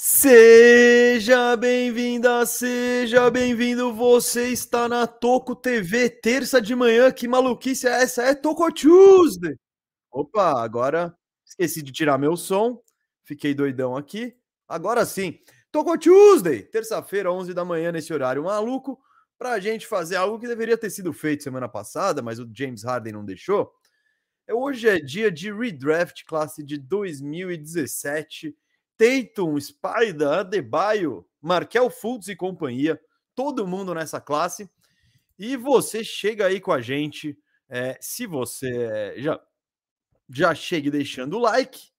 Seja bem-vinda, seja bem-vindo. Você está na Toco TV, terça de manhã. Que maluquice é essa? É Toco Tuesday. Opa, agora esqueci de tirar meu som. Fiquei doidão aqui. Agora sim. Toco Tuesday, terça-feira, 11 da manhã, nesse horário maluco, para a gente fazer algo que deveria ter sido feito semana passada, mas o James Harden não deixou. Hoje é dia de redraft classe de 2017 Tatum, Spider, Adebayo, Markel Fultz e companhia, todo mundo nessa classe. E você chega aí com a gente. É, se você já, já chegue deixando o like.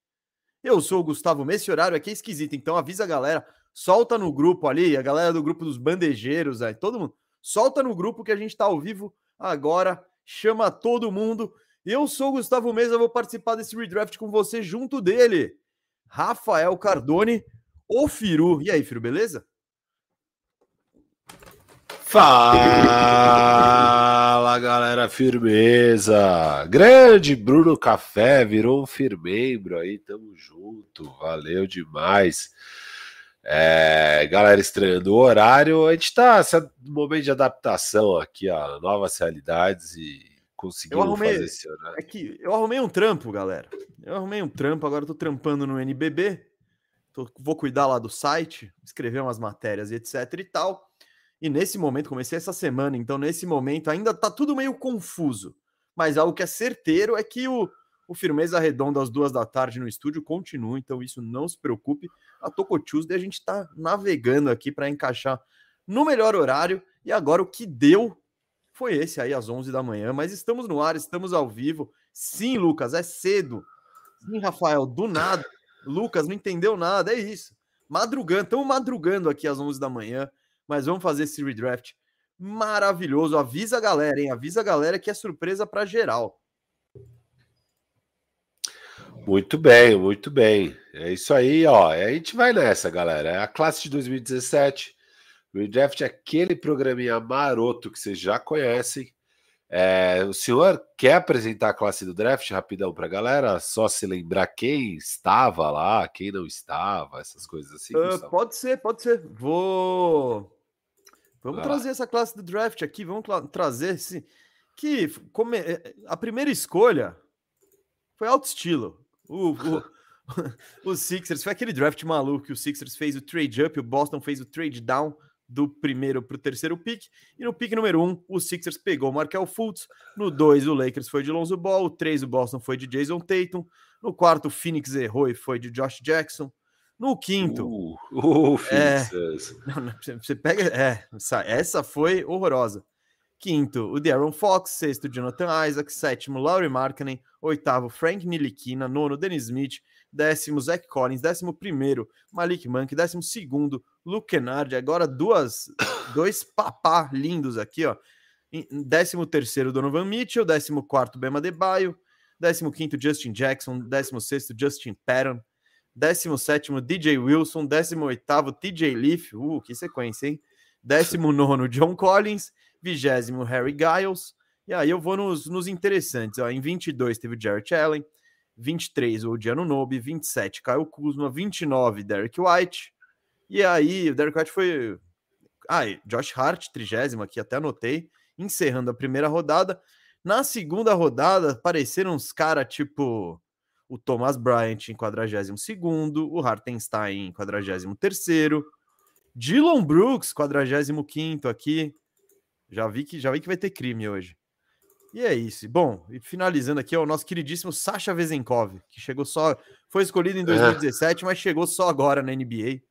Eu sou o Gustavo Messi, horário aqui é esquisito, então avisa a galera, solta no grupo ali, a galera do grupo dos bandejeiros, aí, todo mundo, solta no grupo que a gente tá ao vivo agora, chama todo mundo. Eu sou o Gustavo Mesa, vou participar desse redraft com você junto dele. Rafael Cardone, o Firu. E aí, Firu, beleza? Fala galera, firmeza! Grande Bruno Café virou um firmembro aí, tamo junto, valeu demais. É, galera estranhando o horário, a gente tá no momento de adaptação aqui a novas realidades e conseguiu arrumei, fazer esse horário. É que eu arrumei um trampo, galera. Eu arrumei um trampo, agora tô trampando no NBB. Tô, vou cuidar lá do site, escrever umas matérias e etc e tal. E nesse momento, comecei essa semana, então nesse momento ainda tá tudo meio confuso. Mas algo que é certeiro é que o, o Firmeza Redonda às duas da tarde no estúdio continua, então isso não se preocupe. A Toco Tuesday a gente tá navegando aqui para encaixar no melhor horário. E agora o que deu foi esse aí às 11 da manhã, mas estamos no ar, estamos ao vivo. Sim, Lucas, é cedo. Sim, Rafael, do nada. Lucas não entendeu nada, é isso. Madrugando, estamos madrugando aqui às 11 da manhã, mas vamos fazer esse redraft maravilhoso. Avisa a galera, hein? Avisa a galera que é surpresa para geral. Muito bem, muito bem. É isso aí, ó. A gente vai nessa, galera. É a classe de 2017 o Redraft é aquele programinha maroto que vocês já conhecem. É, o senhor quer apresentar a classe do draft rapidão para a galera? Só se lembrar quem estava lá, quem não estava, essas coisas assim. Uh, pode ser, pode ser. Vou. Vamos trazer essa classe do draft aqui. Vamos trazer esse. Que come... É, a primeira escolha foi alto estilo. O, o, o Sixers foi aquele draft maluco que o Sixers fez o trade up, o Boston fez o trade down do primeiro para o terceiro pick. E no pick número um, o Sixers pegou o Markel Fultz. No dois, o Lakers foi de Lonzo Ball. O três, o Boston foi de Jason Tatum. No quarto, o Phoenix errou e foi de Josh Jackson. No quinto. Uh, uh, é, você pega. É, essa foi horrorosa. Quinto, o Darren Fox. Sexto, Jonathan Isaac. Sétimo, Laurie Markkinen. Oitavo, Frank Nilikina. Nono, Dennis Smith décimo Zach Collins, décimo primeiro Malik Monk, décimo segundo Luke Kennard, agora duas, dois papá lindos aqui, ó. Décimo terceiro Donovan Mitchell, décimo quarto Bema Debaio, décimo quinto Justin Jackson, décimo sexto Justin Patton, décimo sétimo DJ Wilson, décimo oitavo TJ Leaf, uh, que sequência, hein? Décimo nono John Collins, vigésimo Harry Giles, e aí eu vou nos, nos interessantes, ó. Em 22 teve o Jarrett Allen, 23 o Odiano Nobe, 27 Caio Kuzma, 29 Derek White. E aí o Derek White foi. Ah, Josh Hart, trigésimo aqui, até anotei, encerrando a primeira rodada. Na segunda rodada, apareceram uns caras tipo o Thomas Bryant em 42, o Hartenstein em 43, Dylan Brooks, 45 aqui. Já vi que já vi que vai ter crime hoje. E é isso. Bom, e finalizando aqui, é o nosso queridíssimo Sasha Vezenkov, que chegou só. Foi escolhido em 2017, é. mas chegou só agora na NBA.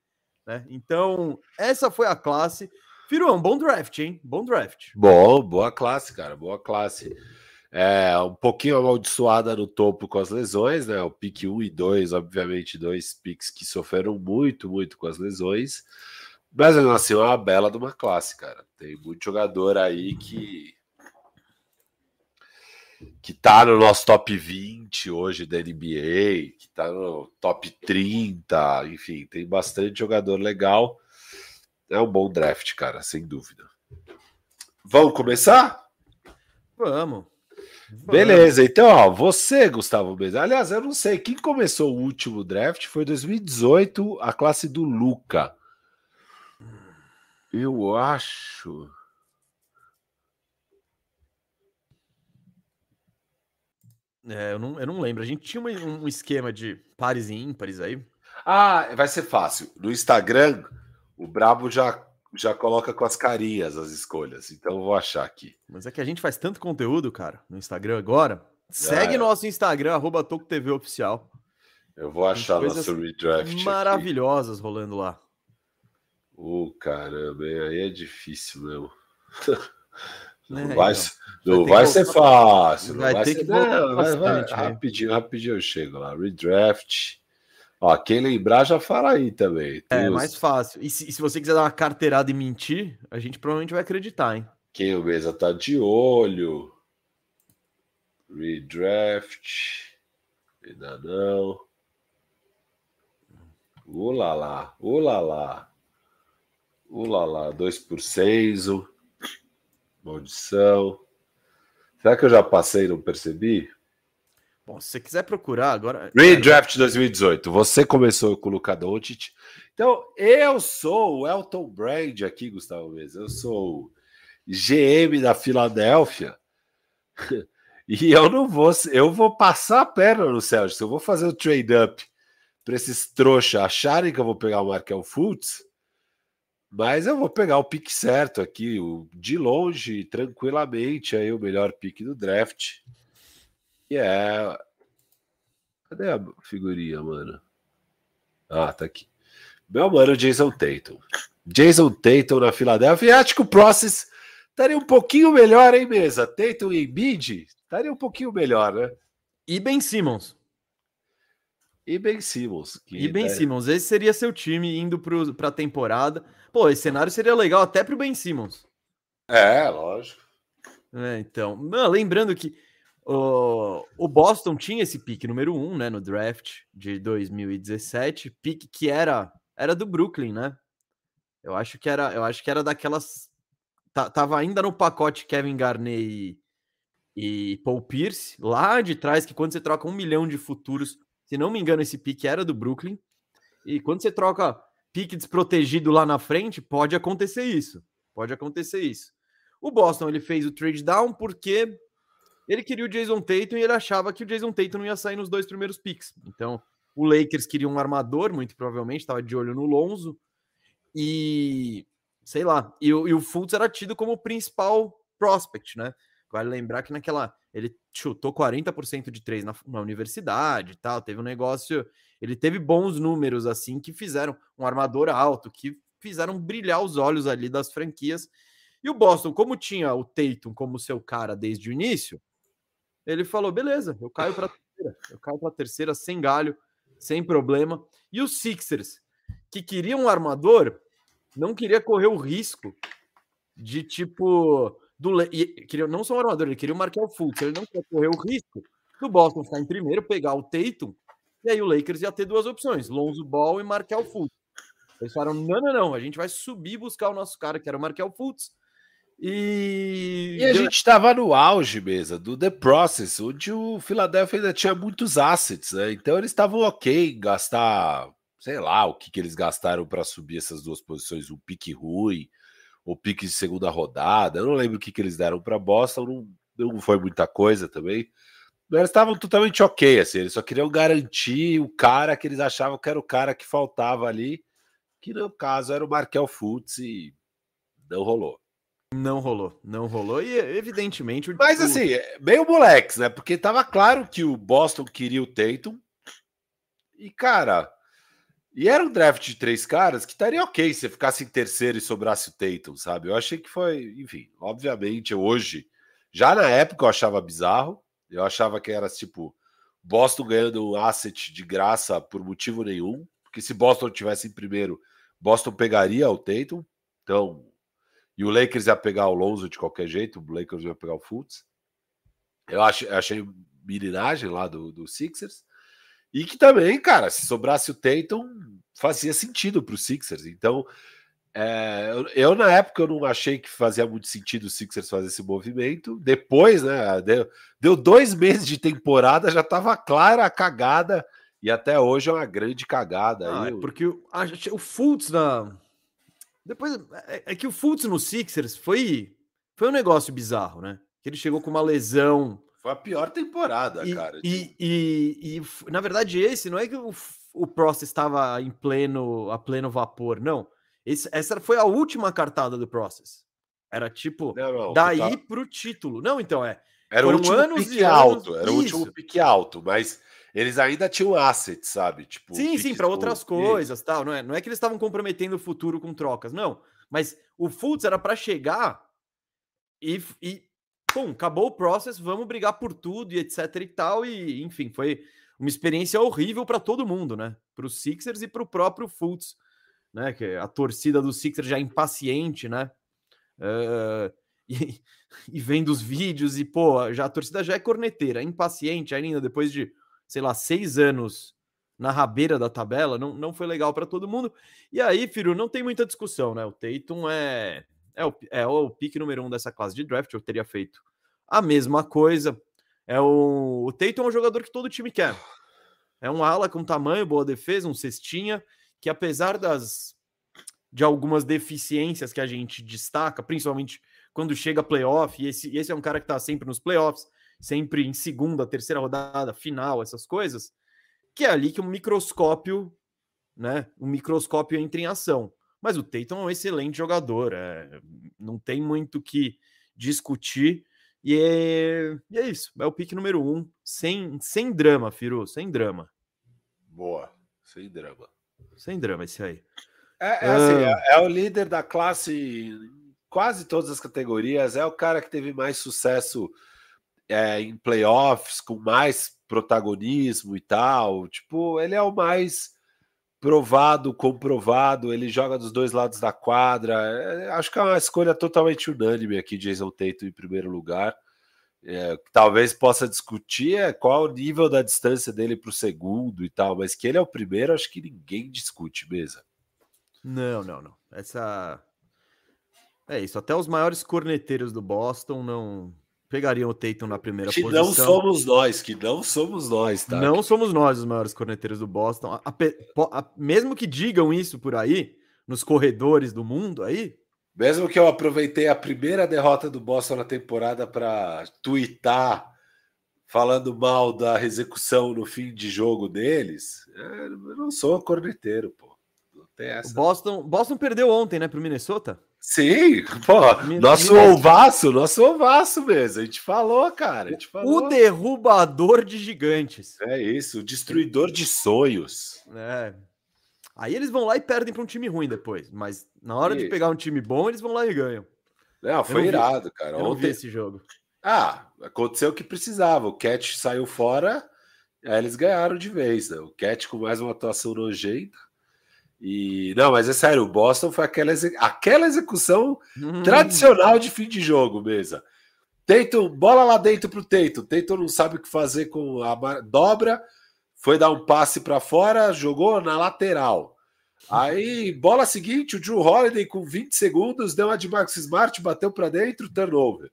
Né? Então, essa foi a classe. Firu, um bom draft, hein? Bom draft. Bom, boa classe, cara. Boa classe. É, um pouquinho amaldiçoada no topo com as lesões, né? O pique 1 e 2, obviamente, dois piques que sofreram muito, muito com as lesões. Mas assim, é uma bela de uma classe, cara. Tem muito jogador aí que que tá no nosso top 20 hoje da NBA, que tá no top 30, enfim, tem bastante jogador legal. É um bom draft, cara, sem dúvida. Vamos começar? Vamos. Beleza, então, ó, você, Gustavo Mesa. Aliás, eu não sei, quem começou o último draft foi 2018, a classe do Luca. Eu acho. É, eu não, eu não lembro. A gente tinha um esquema de pares e ímpares aí. Ah, vai ser fácil. No Instagram, o Brabo já, já coloca com as carinhas as escolhas. Então eu vou achar aqui. Mas é que a gente faz tanto conteúdo, cara, no Instagram agora. Segue é. nosso Instagram, arroba Oficial. Eu vou achar nosso redraft. Maravilhosas aqui. rolando lá. Ô, oh, caramba, aí é difícil mesmo. Não, é, vai, então. Não vai, vai ser fácil. Vai, vai ter ser, que não, vai, vai, rapidinho, rapidinho eu chego lá. Redraft. Ó, quem lembrar já fala aí também. É, mais fácil. E se, se, você quiser dar uma carteirada e mentir, a gente provavelmente vai acreditar, hein? Quem o mesa tá de olho. Redraft. Ainda não. Ulalá, ulalá. Ulalá, 2 por 6. Maldição. Será que eu já passei e não percebi? Bom, se você quiser procurar agora. Redraft 2018. Você começou com o Luka Doncic. Então, eu sou o Elton Brand aqui, Gustavo Mesa. Eu sou o GM da Filadélfia. e eu não vou. Eu vou passar a perna no Celtics. Eu vou fazer o trade up para esses trouxas acharem que eu vou pegar o Markel Fultz. Mas eu vou pegar o pique certo aqui, o, de longe, tranquilamente, aí o melhor pique do draft. E é. Cadê a figurinha, mano? Ah, tá aqui. Meu mano, Jason Tatum. Jason Tatum na Filadélfia. E acho que o Process estaria um pouquinho melhor, hein, mesa? Tatum e Embiid estaria um pouquinho melhor, né? E Ben Simmons. E Ben Simmons. E Ben tá... Simmons. Esse seria seu time indo para a temporada. Pô, esse cenário seria legal até para o Ben Simmons. É, lógico. É, então, não, lembrando que o, o Boston tinha esse pique número um, né, no draft de 2017, pique que era era do Brooklyn, né? Eu acho que era, eu acho que era daquelas tava ainda no pacote Kevin Garnett e, e Paul Pierce, lá de trás, que quando você troca um milhão de futuros, se não me engano, esse pique era do Brooklyn. E quando você troca pique desprotegido lá na frente, pode acontecer isso. Pode acontecer isso. O Boston ele fez o trade down porque ele queria o Jason Tatum e ele achava que o Jason Tatum não ia sair nos dois primeiros picks. Então, o Lakers queria um armador, muito provavelmente, estava de olho no Lonzo. E sei lá, e, e o Fultz era tido como o principal prospect, né? Vale lembrar que naquela. Ele chutou 40% de três na, na universidade e tal. Teve um negócio. Ele teve bons números, assim, que fizeram um armador alto, que fizeram brilhar os olhos ali das franquias. E o Boston, como tinha o Tatum como seu cara desde o início, ele falou: beleza, eu caio para terceira, eu caio para terceira sem galho, sem problema. E os Sixers, que queriam um armador, não queria correr o risco de tipo do e, queria, não só um armador, ele queria o Markel Fultz, ele não queria correr o risco do Boston ficar em primeiro, pegar o Tatum, e aí o Lakers ia ter duas opções, Lonzo Ball e Markel Fultz. Eles falaram: não, não, não, a gente vai subir buscar o nosso cara, que era o Markel Fultz. E, e a gente estava no auge mesmo do The Process, onde o Philadelphia ainda tinha muitos assets, né? Então eles estavam ok em gastar, sei lá, o que, que eles gastaram para subir essas duas posições, o pique ruim, o pique de segunda rodada. Eu não lembro o que, que eles deram para Boston, não, não foi muita coisa também. Mas eles estavam totalmente ok, assim, eles só queriam garantir o cara que eles achavam que era o cara que faltava ali, que no caso era o Markel Fultz e não rolou. Não rolou, não rolou. E evidentemente. Mas assim, é meio moleques, né? Porque tava claro que o Boston queria o Tatum. E, cara, e era um draft de três caras que estaria ok se ficasse em terceiro e sobrasse o Tatum, sabe? Eu achei que foi, enfim, obviamente, hoje, já na época eu achava bizarro. Eu achava que era tipo Boston ganhando um asset de graça por motivo nenhum. Porque se Boston tivesse em primeiro, Boston pegaria o Tatum. Então, e o Lakers ia pegar o Lonzo de qualquer jeito, o Lakers ia pegar o Fultz. Eu achei, achei mirinagem lá do, do Sixers. E que também, cara, se sobrasse o Tatum, fazia sentido para os Sixers. Então, É, eu, eu, na época, eu não achei que fazia muito sentido o Sixers fazer esse movimento. Depois, né? Deu, deu dois meses de temporada, já estava clara a cagada. E até hoje é uma grande cagada. Ah, aí, é porque o, a, o Fultz na. Depois. É, é, que o Fultz no Sixers foi, foi um negócio bizarro, né? Que ele chegou com uma lesão. Foi a pior temporada, e, cara. E, tipo... e, e, na verdade, esse não é que o, o Prost estava em pleno, a pleno vapor, não esse, essa foi a última cartada do Process. Era tipo, não, não, daí tá... pro título. Não, então é. Era o último anos pique alto, era o último pique alto, mas eles ainda tinham assets, sabe? Tipo, sim, sim, para outras coisas, tal. Não é, não é que eles estavam comprometendo o futuro com trocas, não. Mas o Fultz era para chegar e, e pum, acabou o process, vamos brigar por tudo e etc e tal. E enfim, foi uma experiência horrível para todo mundo, né? Para os Sixers e para o próprio Fultz né? Que a torcida do Sixers já é impaciente, né? Uh, e, e vendo os vídeos, e pô, já a torcida já é corneteira, é impaciente ainda depois de, sei lá, seis anos na rabeira da tabela, não, não foi legal para todo mundo. E aí, filho, não tem muita discussão, né? O Tatum é, é, o, é o pique número um dessa classe de draft, eu teria feito a mesma coisa. É o, o Tatum é um jogador que todo time quer. É um ala com tamanho, boa defesa, um cestinha, que apesar das de algumas deficiências que a gente destaca, principalmente quando chega playoff, e esse, esse é um cara que está sempre nos playoffs, sempre em segunda, terceira rodada, final, essas coisas, que é ali que um microscópio, né, um microscópio entra em ação. Mas o Tatum é um excelente jogador, é, não tem muito que discutir, e é, e é isso, é o pique número um, sem, sem drama, Firu, sem drama. Boa, sem drama. Sem drama esse aí. É, é, assim, ah. é, é, o líder da classe em quase todas as categorias. É o cara que teve mais sucesso é, em playoffs, com mais protagonismo e tal. Tipo, ele é o mais provado, comprovado. Ele joga dos dois lados da quadra. É, acho que é uma escolha totalmente unânime aqui, Jason Tatum em primeiro lugar. É, talvez possa discutir é, qual o nível da distância dele para o segundo e tal, mas que ele é o primeiro, acho que ninguém discute mesmo. Não, não, não. Essa. É isso. Até os maiores corneteiros do Boston não pegariam o Tatum na primeira que posição. Que não somos nós, que não somos nós, tá? Não somos nós os maiores corneteiros do Boston. A, a, a, mesmo que digam isso por aí, nos corredores do mundo aí, mesmo que eu aproveitei a primeira derrota do Boston na temporada para twittar falando mal da execução no fim de jogo deles, é, eu não sou corneteiro, pô. O Boston, Boston perdeu ontem, né, para o Minnesota? Sim, pô, nosso ovaço, nosso ovaço mesmo. A gente falou, cara. Gente falou. O derrubador de gigantes. É isso, o destruidor de sonhos. É, Aí eles vão lá e perdem para um time ruim depois. Mas na hora e... de pegar um time bom, eles vão lá e ganham. Não, foi irado, cara. Eu Ontem... não vi esse jogo. Ah, aconteceu o que precisava. O Cat saiu fora, aí eles ganharam de vez. Né? O Cat com mais uma atuação nojenta. E não, mas é sério, o Boston foi aquela, exe... aquela execução hum. tradicional de fim de jogo mesmo. Teito, bola lá dentro pro Teito. Teito não sabe o que fazer com a dobra, foi dar um passe para fora, jogou na lateral. Aí, bola seguinte, o Drew Holiday com 20 segundos, deu uma de Max Smart, bateu para dentro, turnover.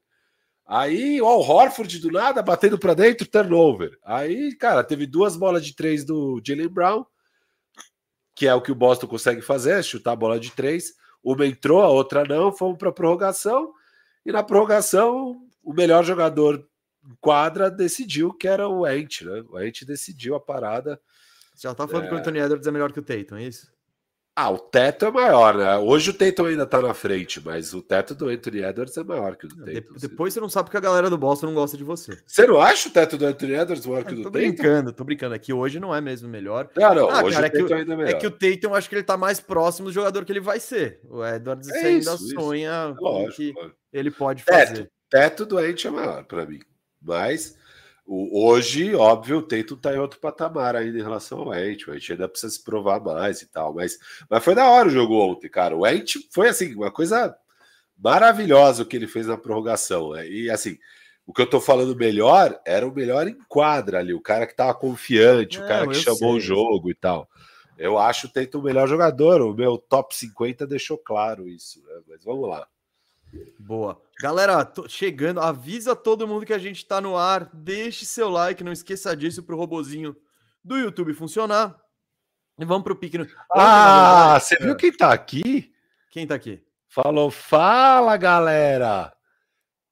Aí, o Al Horford do nada, batendo para dentro, turnover. Aí, cara, teve duas bolas de três do Jalen Brown, que é o que o Boston consegue fazer, chutar a bola de três. Uma entrou, a outra não, fomos para prorrogação. E na prorrogação, o melhor jogador quadra decidiu que era o Ent, né? O Ent decidiu a parada. Você já tá falando é... que o Anthony Edwards é melhor que o Tatum, é isso? Ah, o teto é maior, né? Hoje o Tatum ainda tá na frente, mas o teto do Anthony Edwards é maior que o do Tatum. De depois você não sabe porque a galera do Boston não gosta de você. Você não acha o teto do Anthony Edwards maior que o do Tatum? Tô brincando, tô brincando. Aqui hoje não é mesmo melhor. Não, não, ah, hoje cara, o Tatum é que, ainda é melhor. É que o Tatum, acho que ele tá mais próximo do jogador que ele vai ser. O Edwards é ainda isso, sonha isso. Lógico, que lógico. ele pode teto, fazer. Teto do Ent é maior para mim, mas... O, hoje, óbvio, o Tatum tá em outro patamar ainda em relação ao Ent. O Ent ainda precisa se provar mais e tal. Mas, mas foi da hora o jogo ontem, cara. O Ent foi assim, uma coisa maravilhosa o que ele fez na prorrogação. Né? E assim, o que eu tô falando melhor era o melhor em quadra ali, o cara que tava confiante, Não, o cara que chamou sei. o jogo e tal. Eu acho o Tatum o melhor jogador. O meu top 50 deixou claro isso, né? Mas vamos lá. Boa. Galera, chegando, avisa todo mundo que a gente tá no ar. Deixe seu like, não esqueça disso pro robozinho do YouTube funcionar. E vamos pro pique. No... Ah, você viu quem tá aqui? Quem tá aqui? Falou, fala galera!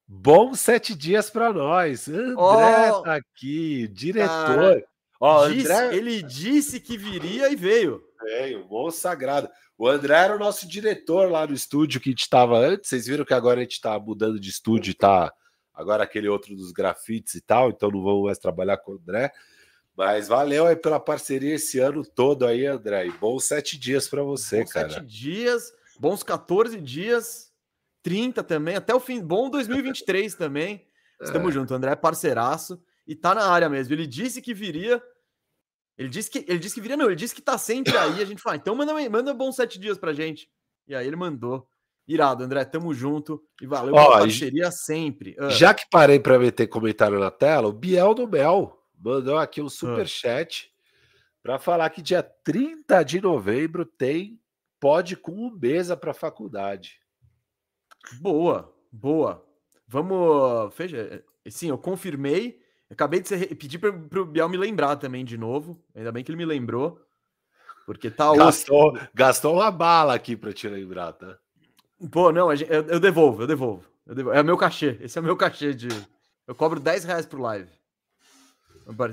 Bons sete dias para nós. André oh, tá aqui, diretor. Cara, oh, disse, André... Ele disse que viria e veio. Veio, bom sagrado. O André era o nosso diretor lá no estúdio que a gente estava antes. Vocês viram que agora a gente está mudando de estúdio, tá? Agora aquele outro dos grafites e tal, então não vamos mais trabalhar com o André. Mas valeu aí pela parceria esse ano todo aí, André. E bons sete dias para você, bons cara. Sete dias, bons 14 dias, 30 também, até o fim. Bom 2023 também. Estamos é. juntos, André é parceiraço e tá na área mesmo. Ele disse que viria ele disse que ele disse que viria, não, ele disse que tá sempre aí. A gente fala, então manda, manda bons sete dias pra gente. E aí ele mandou. Irado, André, tamo junto e valeu pela parceria sempre. Uh. Já que parei para meter comentário na tela, o Biel do Mel mandou aqui um super uh. chat para falar que dia 30 de novembro tem pode com um mesa para faculdade. Boa, boa. Vamos, fecha. Sim, eu confirmei acabei de ser, pedir para o Biel me lembrar também de novo. Ainda bem que ele me lembrou. Porque tá gastou, gastou uma bala aqui para te lembrar, tá? Pô, não, eu, eu, devolvo, eu devolvo, eu devolvo. É o meu cachê. Esse é o meu cachê de. Eu cobro 10 reais pro live.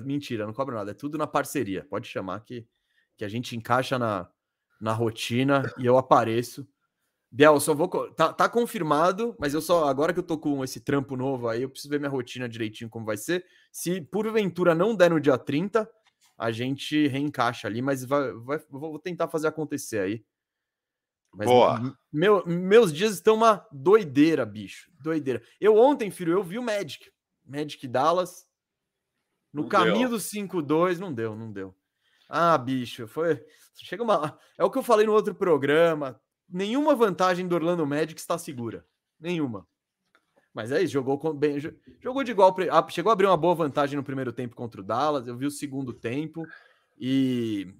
Mentira, não cobro nada. É tudo na parceria. Pode chamar que, que a gente encaixa na, na rotina e eu apareço. Biel, só vou. Tá, tá, confirmado, mas eu só. Agora que eu tô com esse trampo novo aí, eu preciso ver minha rotina direitinho como vai ser. Se porventura não der no dia 30, a gente reencaixa ali, mas vai, vai, vou tentar fazer acontecer aí. Mas Boa. Meu, meus dias estão uma doideira, bicho. Doideira. Eu ontem, filho, eu vi o Magic. Magic Dallas. No não caminho deu. do 5-2, não deu, não deu. Ah, bicho, foi. Chega uma. É o que eu falei no outro programa nenhuma vantagem do Orlando Magic está segura. Nenhuma. Mas é isso, jogou bem, jogou de igual, chegou a abrir uma boa vantagem no primeiro tempo contra o Dallas. Eu vi o segundo tempo e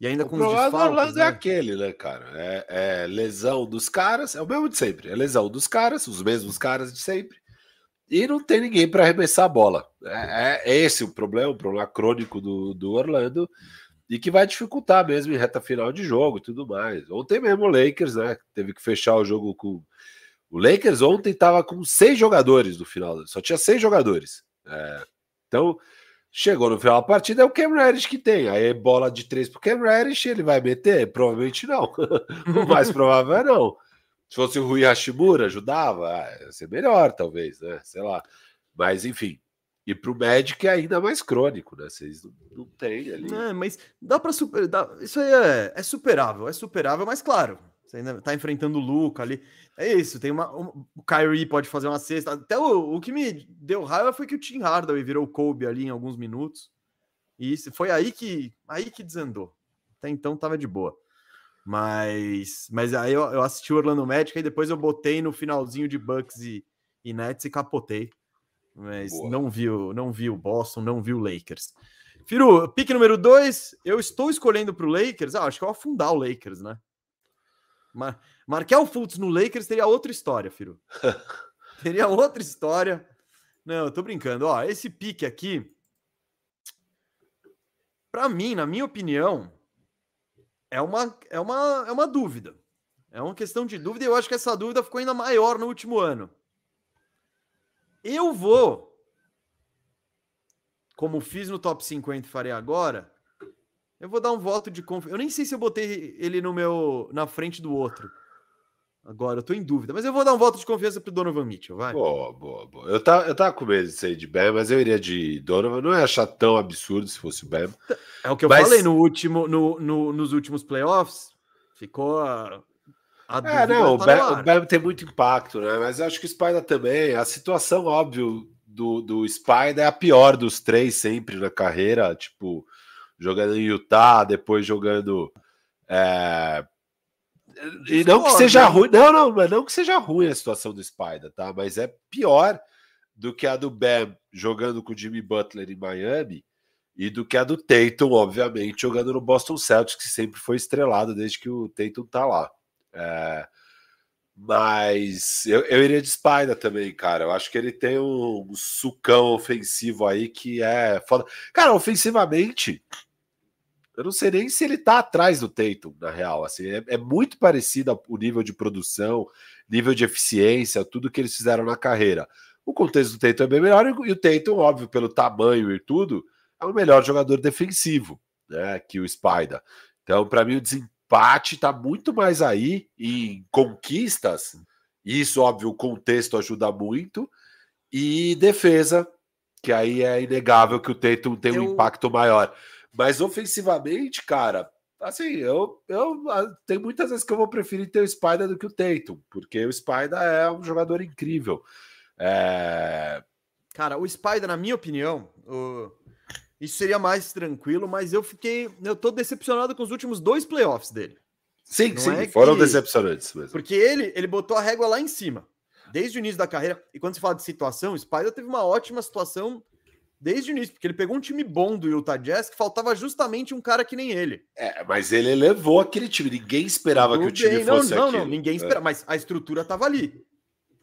e ainda o com os desfalques. O Orlando é né? é aquele, né, cara? É, é, lesão dos caras, é o mesmo de sempre. É lesão dos caras, os mesmos caras de sempre. E não tem ninguém para arremessar a bola. É, é, esse o problema, o problema crônico do, do Orlando e que vai dificultar mesmo em reta final de jogo e tudo mais. Ontem mesmo o Lakers, né, teve que fechar o jogo com o Lakers ontem estava com seis jogadores no final, só tinha seis jogadores. É, então chegou no final da partida é o Cam Reddish que tem. Aí bola de três pro Cam Reddish, ele vai meter? Provavelmente não. o mais provável é não. Se fosse o Rui Hashimura, ajudava, ah, ia ser melhor, talvez, né? Sei lá. Mas enfim, e para o Magic é ainda mais crônico, né? Vocês não, não têm ali. É, mas dá para super. Dá, isso aí é, é, superável, é superável, mas claro, você ainda tá enfrentando o Luca ali. É isso, tem uma. Um, o Kyrie pode fazer uma cesta. Até o, o que me deu raiva foi que o Tim Hardaway virou o Kobe ali em alguns minutos. E isso, foi aí que, aí que desandou. Até então tava de boa. Mas, mas aí eu, eu assisti o Orlando Magic e depois eu botei no finalzinho de Bucks e, e Nets e capotei. Mas Boa. não viu, não viu Boston, não viu Lakers. Firu, pique número 2, eu estou escolhendo para o Lakers. Ah, acho que eu vou afundar o Lakers, né? Mar Markel Fultz no Lakers teria outra história, Firu. teria outra história. Não, eu tô brincando. Ó, esse pique aqui, para mim, na minha opinião, é uma, é uma, é uma dúvida. É uma questão de dúvida e eu acho que essa dúvida ficou ainda maior no último ano. Eu vou, como fiz no top 50 e farei agora, eu vou dar um voto de confiança. Eu nem sei se eu botei ele no meu na frente do outro. Agora, eu tô em dúvida, mas eu vou dar um voto de confiança pro Donovan Mitchell, vai. Boa, boa, boa. Eu tava, eu tava com medo de ser de Bam, mas eu iria de Donovan. Não ia achar tão absurdo se fosse o Bam. É o que eu mas... falei no último, no, no, nos últimos playoffs. Ficou a, é, não, o, tá o Bam tem muito impacto, né? Mas acho que o Spider também. A situação, óbvio, do, do Spider é a pior dos três sempre na carreira. Tipo, jogando em Utah, depois jogando. É... E não que seja né? ruim, não, não, não que seja ruim a situação do Spider, tá? Mas é pior do que a do Bam jogando com o Jimmy Butler em Miami e do que a do Tatum, obviamente, jogando no Boston Celtics, que sempre foi estrelado desde que o Tatum tá lá. É, mas eu, eu iria de Spider também, cara. Eu acho que ele tem um, um sucão ofensivo aí que é foda. Cara, ofensivamente, eu não sei nem se ele tá atrás do Tatum, na real. Assim, é, é muito parecido o nível de produção, nível de eficiência, tudo que eles fizeram na carreira. O contexto do Tatum é bem melhor, e o Tatum, óbvio, pelo tamanho e tudo, é o melhor jogador defensivo né, que o Spider. Então, para mim, o desempate está muito mais aí em conquistas. Isso, óbvio, o contexto ajuda muito. E defesa, que aí é inegável que o Tatum tem um impacto maior. Mas ofensivamente, cara, assim, eu, eu ah, tem muitas vezes que eu vou preferir ter o Spider do que o Tatum, porque o Spider é um jogador incrível. É... Cara, o Spider, na minha opinião, o... isso seria mais tranquilo, mas eu fiquei. Eu tô decepcionado com os últimos dois playoffs dele. Sim, Não sim, é foram que... decepcionantes mesmo. Porque ele, ele botou a régua lá em cima, desde o início da carreira. E quando se fala de situação, o Spider teve uma ótima situação desde o início, porque ele pegou um time bom do Utah Jazz que faltava justamente um cara que nem ele. É, mas ele levou aquele time. Ninguém esperava Tudo que o time bem. fosse Não, não, não, ninguém esperava, é. mas a estrutura tava ali.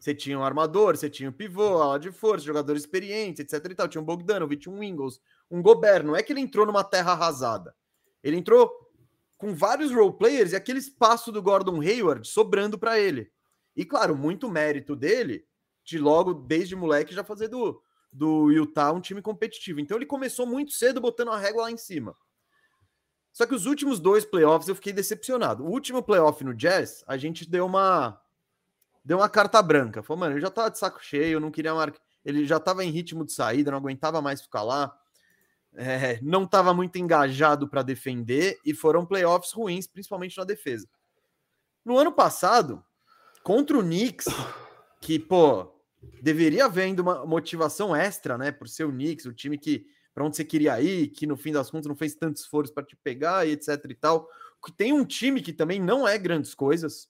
Você tinha um armador, você tinha um pivô, ala de força, jogadores experientes, etc e tal. Tinha um Bogdanovic, um Ingles, um Gobert. Não é que ele entrou numa terra arrasada. Ele entrou com vários role players e aquele espaço do Gordon Hayward sobrando para ele. E claro, muito mérito dele de logo, desde moleque, já fazer do, do Utah um time competitivo. Então ele começou muito cedo botando a régua lá em cima. Só que os últimos dois playoffs eu fiquei decepcionado. O último playoff no Jazz, a gente deu uma deu uma carta branca. Falou, mano, ele já tava de saco cheio, eu não queria marcar. Ele já tava em ritmo de saída, não aguentava mais ficar lá. É, não estava muito engajado para defender e foram playoffs ruins, principalmente na defesa. No ano passado, contra o Knicks, que, pô, deveria haver uma motivação extra, né, por ser o Knicks, o time que para onde você queria ir, que no fim das contas não fez tanto esforço para te pegar e etc e tal. Tem um time que também não é grandes coisas,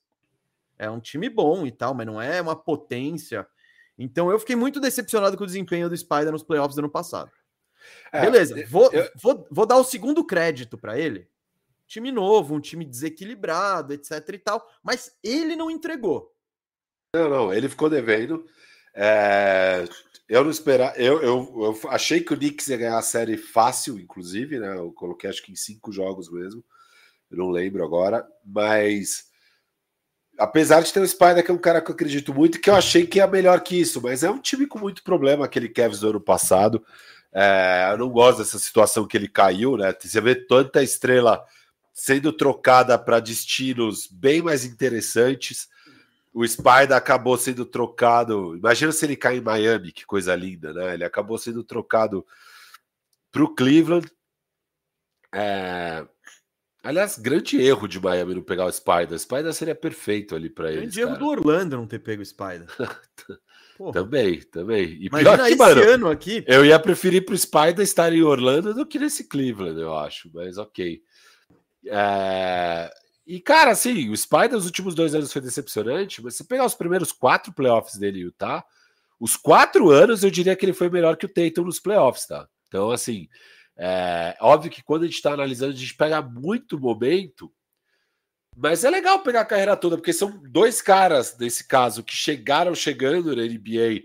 é um time bom e tal, mas não é uma potência. Então eu fiquei muito decepcionado com o desempenho do Spider nos playoffs do ano passado. É, Beleza, vou, eu... vou, vou dar o segundo crédito para ele. Time novo, um time desequilibrado, etc e tal, mas ele não entregou. Não, não, ele ficou devendo. É, eu não esperava. Eu, eu, eu, achei que o Knicks ia ganhar a série fácil, inclusive, né? Eu coloquei acho que em cinco jogos mesmo. Eu não lembro agora, mas apesar de ter o Spider, que é um cara que eu acredito muito, que eu achei que é melhor que isso, mas é um time com muito problema, aquele Cavs do ano passado. É, eu não gosto dessa situação que ele caiu, né? Você vê tanta estrela sendo trocada para destinos bem mais interessantes. O Spider acabou sendo trocado. Imagina se ele cai em Miami, que coisa linda, né? Ele acabou sendo trocado para o Cleveland. É, Aliás, grande erro de Miami não pegar o Spider. O Spider seria perfeito ali para ele. Grande erro do Orlando não ter pego o Spider. também, também. E Imagina pior que, mano, ano aqui. Eu ia preferir pro Spider estar em Orlando do que nesse Cleveland, eu acho. Mas ok. É... E, cara, assim, o Spider nos últimos dois anos foi decepcionante, mas se pegar os primeiros quatro playoffs dele em Utah, os quatro anos eu diria que ele foi melhor que o Tatum nos playoffs, tá? Então, assim, é óbvio que quando a gente está analisando, a gente pega muito momento, mas é legal pegar a carreira toda, porque são dois caras, nesse caso, que chegaram chegando na NBA.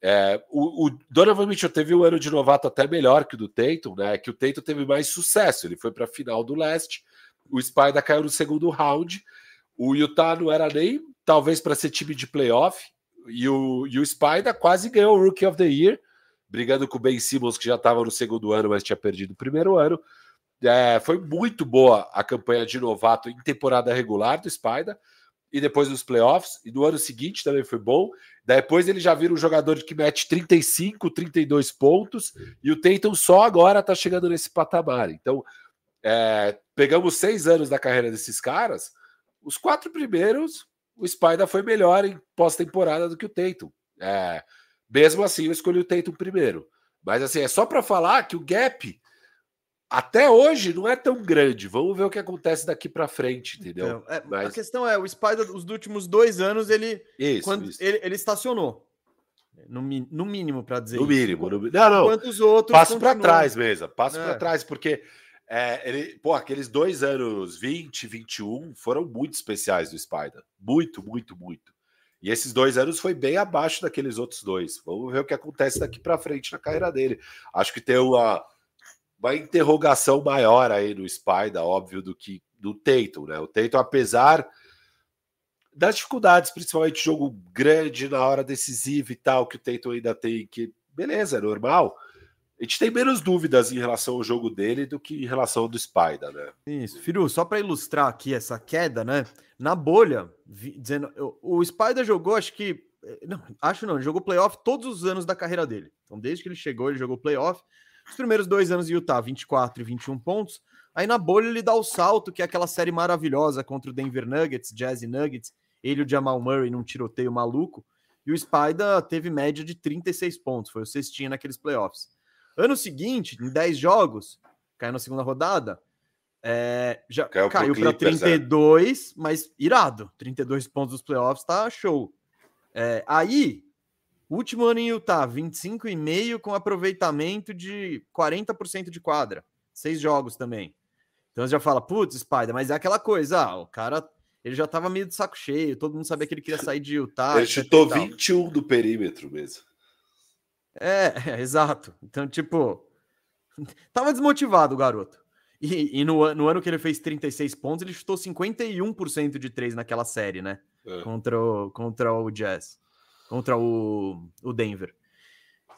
É, o, o, Donovan Mitchell teve um ano de novato até melhor que o do Tatum, né? Que o Tatum teve mais sucesso. Ele foi para a final do leste. O Spider caiu no segundo round. O Utah não era nem talvez para ser time de playoff. E o, e o Spider quase ganhou o Rookie of the Year brigando com o Ben Simmons, que já estava no segundo ano, mas tinha perdido o primeiro ano. É, foi muito boa a campanha de novato em temporada regular do Spider e depois nos playoffs. E no ano seguinte também foi bom. Depois ele já vira um jogador que mete 35, 32 pontos e o Tatum só agora está chegando nesse patamar. Então, é, pegamos seis anos da carreira desses caras. Os quatro primeiros, o Spider foi melhor em pós-temporada do que o Tatum. É, mesmo assim, eu escolhi o Tatum primeiro. Mas assim, é só para falar que o gap até hoje não é tão grande. Vamos ver o que acontece daqui para frente, entendeu? Então, é, Mas... A questão é, o Spider, os últimos dois anos, ele, isso, quando isso. Ele, ele, estacionou. No, no mínimo, para dizer No isso. mínimo. No... Não, não. Quantos outros. Passo para trás mesmo. Passo é. para trás, porque é, ele, pô, aqueles dois anos 20, 21 foram muito especiais do Spider. Muito, muito, muito. E esses dois anos foi bem abaixo daqueles outros dois. Vamos ver o que acontece daqui para frente na carreira dele. Acho que tem uma, uma interrogação maior aí no Spider, óbvio, do que do Tatum, né? O Tatum, apesar das dificuldades, principalmente jogo grande na hora decisiva e tal, que o Tatum ainda tem, que beleza, é normal. A gente tem menos dúvidas em relação ao jogo dele do que em relação ao do Spider, né? Isso, Firu, só para ilustrar aqui essa queda, né? Na bolha, dizendo, o Spider jogou, acho que. Eh, não, acho não, ele jogou playoff todos os anos da carreira dele. Então, desde que ele chegou, ele jogou playoff. Os primeiros dois anos em Utah, 24 e 21 pontos. Aí na bolha ele dá o salto, que é aquela série maravilhosa contra o Denver Nuggets, Jazz Nuggets, ele e o Jamal Murray num tiroteio maluco. E o Spider teve média de 36 pontos, foi o cestinha naqueles playoffs. Ano seguinte, em 10 jogos, caiu na segunda rodada, é, já caiu, caiu para 32, é. mas irado. 32 pontos dos playoffs, tá show. É, aí, último ano em Utah, 25,5 com aproveitamento de 40% de quadra. Seis jogos também. Então você já fala, putz, Spider, mas é aquela coisa, ah, o cara ele já tava meio de saco cheio, todo mundo sabia que ele queria sair de Utah. Ele chutou 21 do perímetro mesmo. É, é, exato. Então, tipo, tava desmotivado o garoto. E, e no, no, ano que ele fez 36 pontos, ele chutou 51% de três naquela série, né? É. Contra, o, contra o Jazz, contra o, o Denver.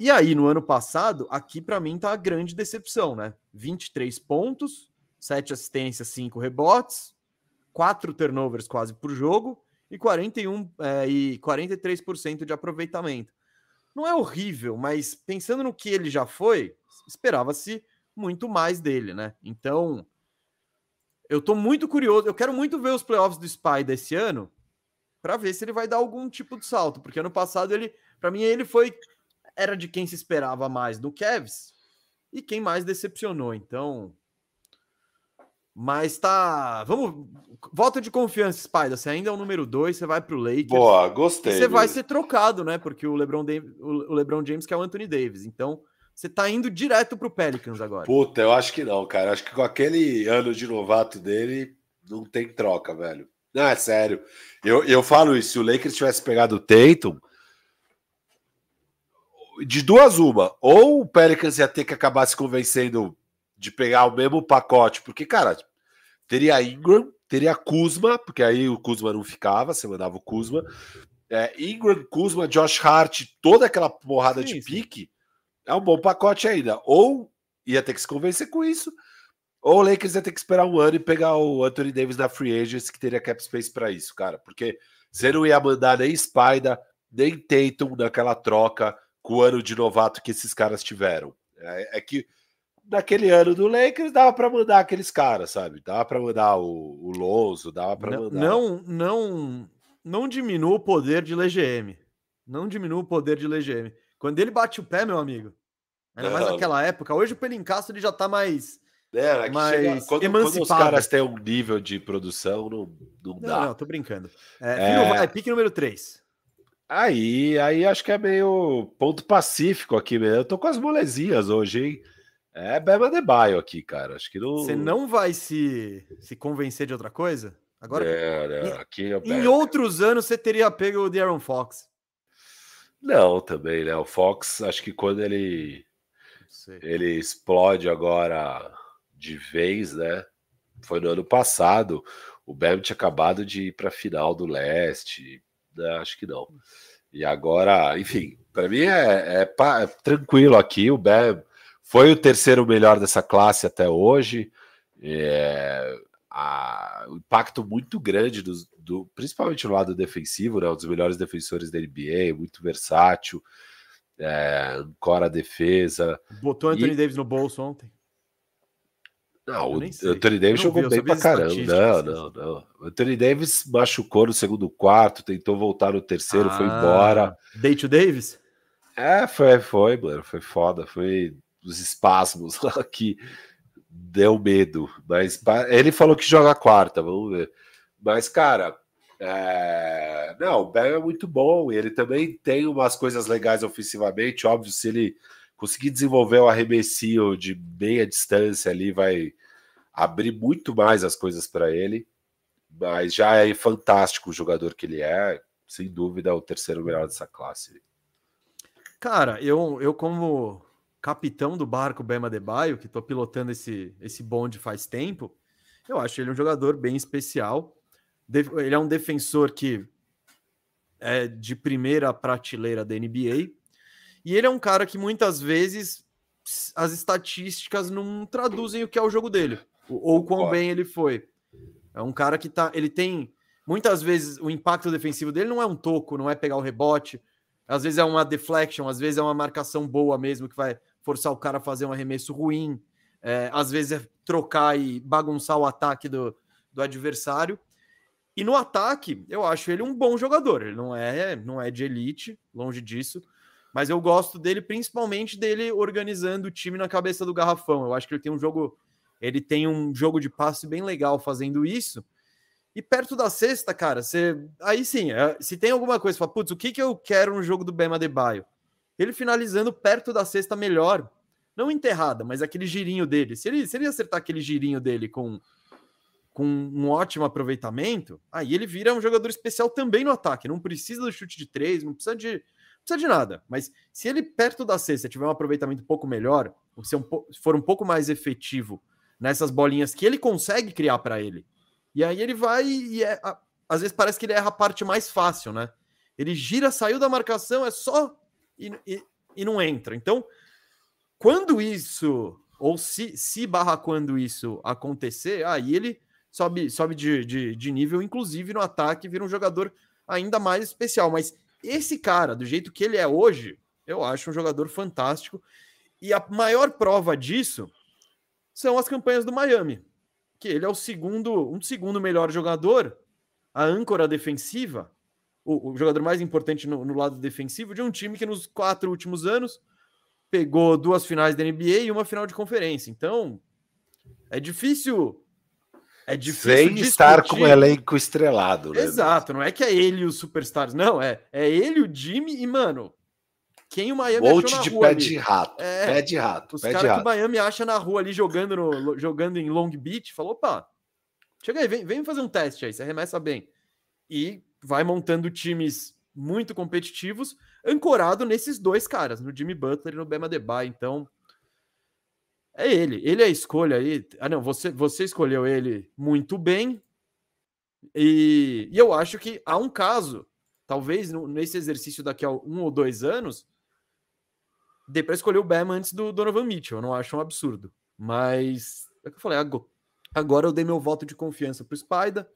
E aí, no ano passado, aqui para mim tá a grande decepção, né? 23 pontos, 7 assistências, 5 rebotes, 4 turnovers quase por jogo e 41 é, e 43% de aproveitamento. Não é horrível, mas pensando no que ele já foi, esperava-se muito mais dele, né? Então, eu tô muito curioso, eu quero muito ver os playoffs do Spy desse ano para ver se ele vai dar algum tipo de salto, porque ano passado ele, para mim ele foi era de quem se esperava mais do Cavs e quem mais decepcionou. Então, mas tá. Vamos. Volta de confiança, Spider. Você ainda é o número 2, você vai pro Lakers. Boa, gostei. você vai ser trocado, né? Porque o LeBron, o LeBron James que é o Anthony Davis. Então, você tá indo direto pro Pelicans agora. Puta, eu acho que não, cara. Acho que com aquele ano de novato dele, não tem troca, velho. Não, é sério. Eu, eu falo isso. Se o Lakers tivesse pegado o Tatum, de duas uma, ou o Pelicans ia ter que acabar se convencendo de pegar o mesmo pacote, porque, cara, teria Ingram, teria Kuzma, porque aí o Kuzma não ficava, você mandava o Kuzma. É, Ingram, Kuzma, Josh Hart, toda aquela porrada sim, de sim. pique, é um bom pacote ainda. Ou ia ter que se convencer com isso, ou o Lakers ia ter que esperar um ano e pegar o Anthony Davis na free agents, que teria cap space para isso, cara. Porque você não ia mandar nem Spider, nem Tatum naquela troca com o ano de novato que esses caras tiveram. É, é que naquele ano do Lakers dava para mandar aqueles caras, sabe? Dava para mandar o, o Lonzo, dava para mandar. Não, não, não diminua o poder de LGM. Não diminua o poder de LGM. Quando ele bate o pé, meu amigo, ainda mais naquela época, hoje o Pelincastro ele já tá mais é, mais chega, quando, quando, os caras têm um nível de produção, não, não, não dá. Não, tô brincando. É, é... Vai, pique número 3. Aí, aí acho que é meio ponto pacífico aqui mesmo. Eu tô com as molezinhas hoje, hein? É Bema de Baio aqui, cara. Acho que não. Você não vai se, se convencer de outra coisa? Agora, é, é, aqui é em outros anos você teria pego o Darren Fox. Não, também, né? O Fox, acho que quando ele ele explode agora de vez, né? Foi no ano passado. O Bam tinha acabado de ir para a final do leste. Né? Acho que não. E agora, enfim, para mim é, é, é, tranquilo aqui. O Bam foi o terceiro melhor dessa classe até hoje. É, a, um impacto muito grande, do, do, principalmente no lado defensivo, né, um dos melhores defensores da NBA, muito versátil, é, cora a defesa. Botou Anthony e... Davis no bolso ontem. Não, o Anthony Davis jogou vi, bem pra caramba. Não, não, não. O Anthony Davis machucou no segundo quarto, tentou voltar no terceiro, ah, foi embora. Day to Davis? É, foi, foi, mano. Foi foda. Foi os espasmos que deu medo. Mas ele falou que joga quarta, vamos ver. Mas, cara, É... Não, o Bam é muito bom. Ele também tem umas coisas legais ofensivamente. Óbvio, se ele conseguir desenvolver o arremessinho de meia distância ali, vai abrir muito mais as coisas para ele. Mas já é fantástico o jogador que ele é. Sem dúvida, é o terceiro melhor dessa classe. Cara, eu, eu como capitão do barco Bema Baio, que estou pilotando esse, esse bonde faz tempo, eu acho ele um jogador bem especial. Ele é um defensor que é de primeira prateleira da NBA. E ele é um cara que muitas vezes as estatísticas não traduzem o que é o jogo dele, ou quão bem ele foi. É um cara que tá. Ele tem. Muitas vezes o impacto defensivo dele não é um toco, não é pegar o rebote. Às vezes é uma deflection, às vezes é uma marcação boa mesmo, que vai forçar o cara a fazer um arremesso ruim. É, às vezes é trocar e bagunçar o ataque do, do adversário. E no ataque, eu acho ele um bom jogador. Ele não é, não é de elite, longe disso. Mas eu gosto dele, principalmente dele organizando o time na cabeça do garrafão. Eu acho que ele tem um jogo, ele tem um jogo de passe bem legal fazendo isso. E perto da sexta, cara, você. Aí sim, é, se tem alguma coisa, fala, putz, o que, que eu quero no jogo do Bema de Baio? Ele finalizando perto da cesta melhor. Não enterrada, mas aquele girinho dele. Se ele, se ele acertar aquele girinho dele com, com um ótimo aproveitamento, aí ele vira um jogador especial também no ataque. Não precisa do chute de três, não precisa de, precisa de nada. Mas se ele perto da cesta tiver um aproveitamento um pouco melhor, se um, for um pouco mais efetivo nessas bolinhas que ele consegue criar para ele, e aí ele vai e é, às vezes parece que ele erra a parte mais fácil, né? Ele gira, saiu da marcação, é só e, e, não entra. Então, quando isso, ou se, se barra quando isso acontecer, aí ele sobe, sobe de, de, de nível, inclusive no ataque, vira um jogador ainda mais especial. Mas esse cara, do jeito que ele é hoje, eu acho um jogador fantástico. E a maior prova disso são as campanhas do Miami, que ele é o segundo, um segundo melhor jogador, a âncora defensiva, o, o jogador mais importante no, no, lado defensivo de um time que nos quatro últimos anos pegou duas finais da NBA e uma final de conferência. Então, é difícil. É difícil. Sem discutir. estar com o elenco estrelado, né? Exato, não é que é ele e os superstars, não, é, é ele, o Jimmy e, mano, quem o Miami Monte achou na de rua pé ali. de rato, é, pé de rato. Os caras que o Miami acha na rua ali jogando, no, jogando em Long Beach, falou: opa, chega aí, vem, vem fazer um teste aí, você arremessa bem. E vai montando times muito competitivos, ancorado nesses dois caras, no Jimmy Butler e no Bema Debye. Então, é ele. Ele é a escolha aí. Ah, não, você, você escolheu ele muito bem. E, e eu acho que há um caso, talvez no, nesse exercício daqui a um ou dois anos, dê para escolher o Bema antes do Donovan Mitchell. Eu não acho um absurdo. Mas, é que eu falei, agora eu dei meu voto de confiança para o Spider.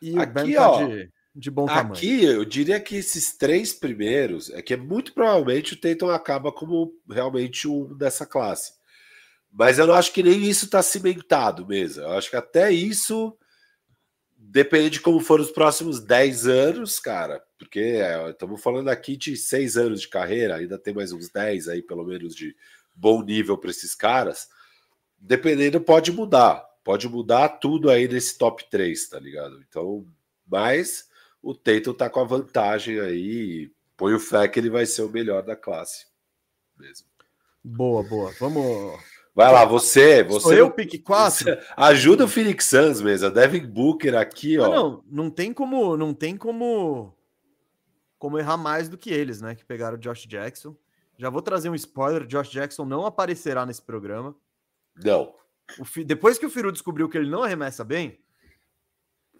E aqui, tá ó, de, de bom tamanho. Aqui, eu diria que esses três primeiros é que muito provavelmente o Tatum acaba como realmente um dessa classe. Mas eu não acho que nem isso está cimentado mesmo. Eu acho que até isso depende de como foram os próximos 10 anos, cara. Porque é, estamos falando aqui de seis anos de carreira, ainda tem mais uns 10 aí, pelo menos, de bom nível para esses caras. Dependendo, pode mudar pode mudar tudo aí nesse top 3, tá ligado? Então, mas o Tatum tá com a vantagem aí. Põe o fé que ele vai ser o melhor da classe. Mesmo. Boa, boa. Vamos. Vai lá, você. você Sou eu, pique 4. Ajuda o Phoenix Suns mesmo. A Devin Booker aqui, ó. Não, não tem como. Não tem como. Como errar mais do que eles, né? Que pegaram o Josh Jackson. Já vou trazer um spoiler: Josh Jackson não aparecerá nesse programa. Não. O, depois que o Firu descobriu que ele não arremessa bem,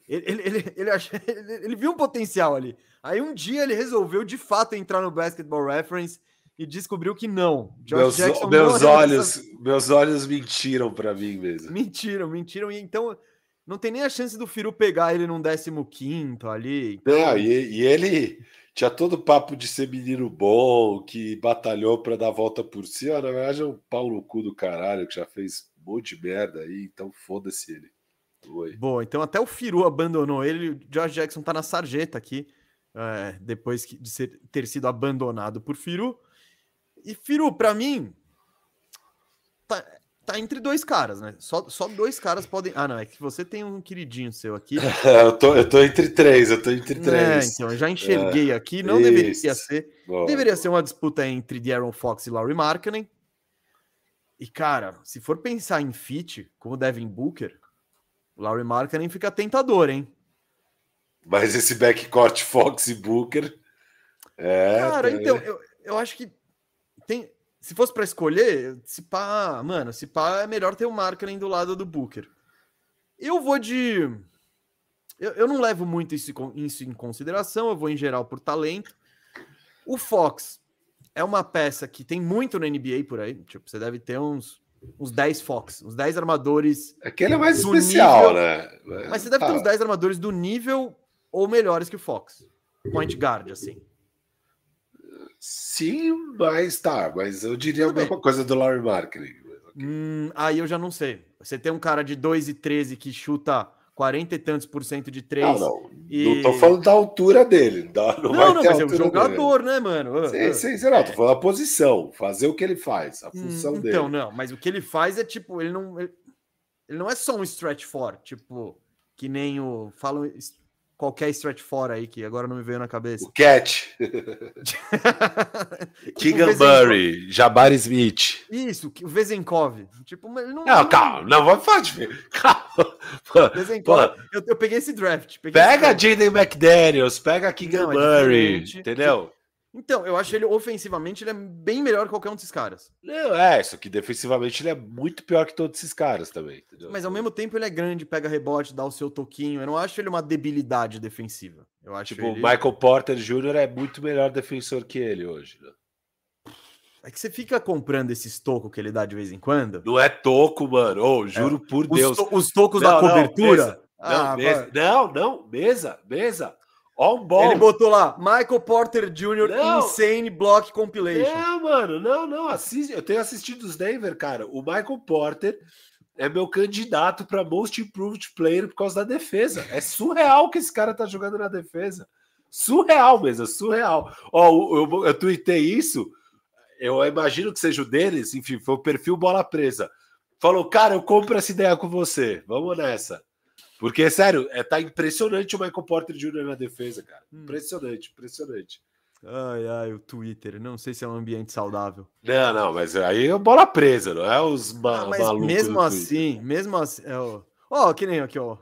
ele, ele, ele, ele, ele, ele viu um potencial ali. Aí um dia ele resolveu de fato entrar no Basketball Reference e descobriu que não. Meus, meus não olhos, meus olhos mentiram para mim mesmo. Mentiram, mentiram. E então não tem nem a chance do Firu pegar ele num 15 ali. Não, e, e, ele tinha todo o papo de ser menino bom, que batalhou para dar a volta por cima. Na verdade, é um pau no cu do caralho que já fez um monte de merda aí, então foda-se ele. Oi. Boa, então até o Firu abandonou ele. O George Jackson tá na sarjeta aqui, é, depois de ser, ter sido abandonado por Firu. E Firu, para mim, tá, tá entre dois caras, né? Só, só dois caras podem. Ah, não, é que você tem um queridinho seu aqui. eu, tô, eu tô entre três, eu tô entre é, três. É, então, eu já enxerguei é, aqui, não isso. deveria ser. Bom. Deveria ser uma disputa entre Darren Fox e Laurie Markkinen. E, cara, se for pensar em fit, como Devin Booker, o Laurie Markkinen fica tentador, hein? Mas esse backcourt Fox e Booker. É, cara, então, eu, eu acho que tem se fosse para escolher, se pá, mano, se pá é melhor ter o Markkinen do lado do Booker. Eu vou de. Eu, eu não levo muito isso, isso em consideração, eu vou em geral por talento. O Fox é uma peça que tem muito na NBA por aí. Tipo, você deve ter uns, uns 10 Fox, uns 10 armadores. Aquele é mais especial, nível, né? Mas você deve ter uns 10 armadores do nível ou melhores que o Fox. Point guard, assim. Sim, mas tá, mas eu diria Tudo a mesma bem. coisa do Larry Marketing. Hum, aí eu já não sei. Você tem um cara de 2 e 13 que chuta 40 e tantos por cento de 3. Não, não. E... Não tô falando da altura dele. Da, não, não, não mas é um jogador, dele. né, mano? Sim, uh, sim, sim, não. Tô falando a posição, fazer o que ele faz, a hum, função hum, dele. Então, não, mas o que ele faz é tipo, ele não. Ele, ele não é só um stretch for, tipo, que nem o. Falam qualquer stretch fora aí, que agora não me veio na cabeça. O Cat. Keegan Murray, Jabari Smith. Isso, o Vezenkov. Tipo, não. Não, calma, não, vamos falar de. Calma. Vezenkov. Eu, eu, peguei esse draft. Peguei pega Jaden McDaniels, pega Keegan não, é Murray, entendeu? Então, eu acho ele ofensivamente ele é bem melhor que qualquer um desses caras. Não, é, isso que defensivamente ele é muito pior que todos esses caras também. Entendeu? Mas ao mesmo tempo ele é grande, pega rebote, dá o seu toquinho. Eu não acho ele uma debilidade defensiva. Eu acho tipo, ele... o Michael Porter Jr. é muito melhor defensor que ele hoje. Né? É que você fica comprando esses tocos que ele dá de vez em quando. Não é toco, mano. Oh, juro é. por Deus. Os, to os tocos não, da cobertura. Não, mesa. Ah, não, mesa. não, não, mesa, mesa. On ball. Ele botou lá, Michael Porter Jr. Não. Insane Block Compilation. Não, mano, não, não. Assiste, eu tenho assistido os Denver, cara. O Michael Porter é meu candidato para Most Improved Player por causa da defesa. É surreal que esse cara tá jogando na defesa. Surreal mesmo, surreal. Ó, eu, eu, eu tuitei isso. Eu imagino que seja o deles, enfim, foi o perfil Bola Presa. Falou, cara, eu compro essa ideia com você. Vamos nessa. Porque, sério, é, tá impressionante o Michael Porter Jr. na defesa, cara. Hum. Impressionante, impressionante. Ai, ai, o Twitter. Não sei se é um ambiente saudável. Não, não, mas aí é bola presa, não é os ma ah, mas malucos. Mesmo assim, mesmo assim. É, ó, ó, que nem aqui, ó.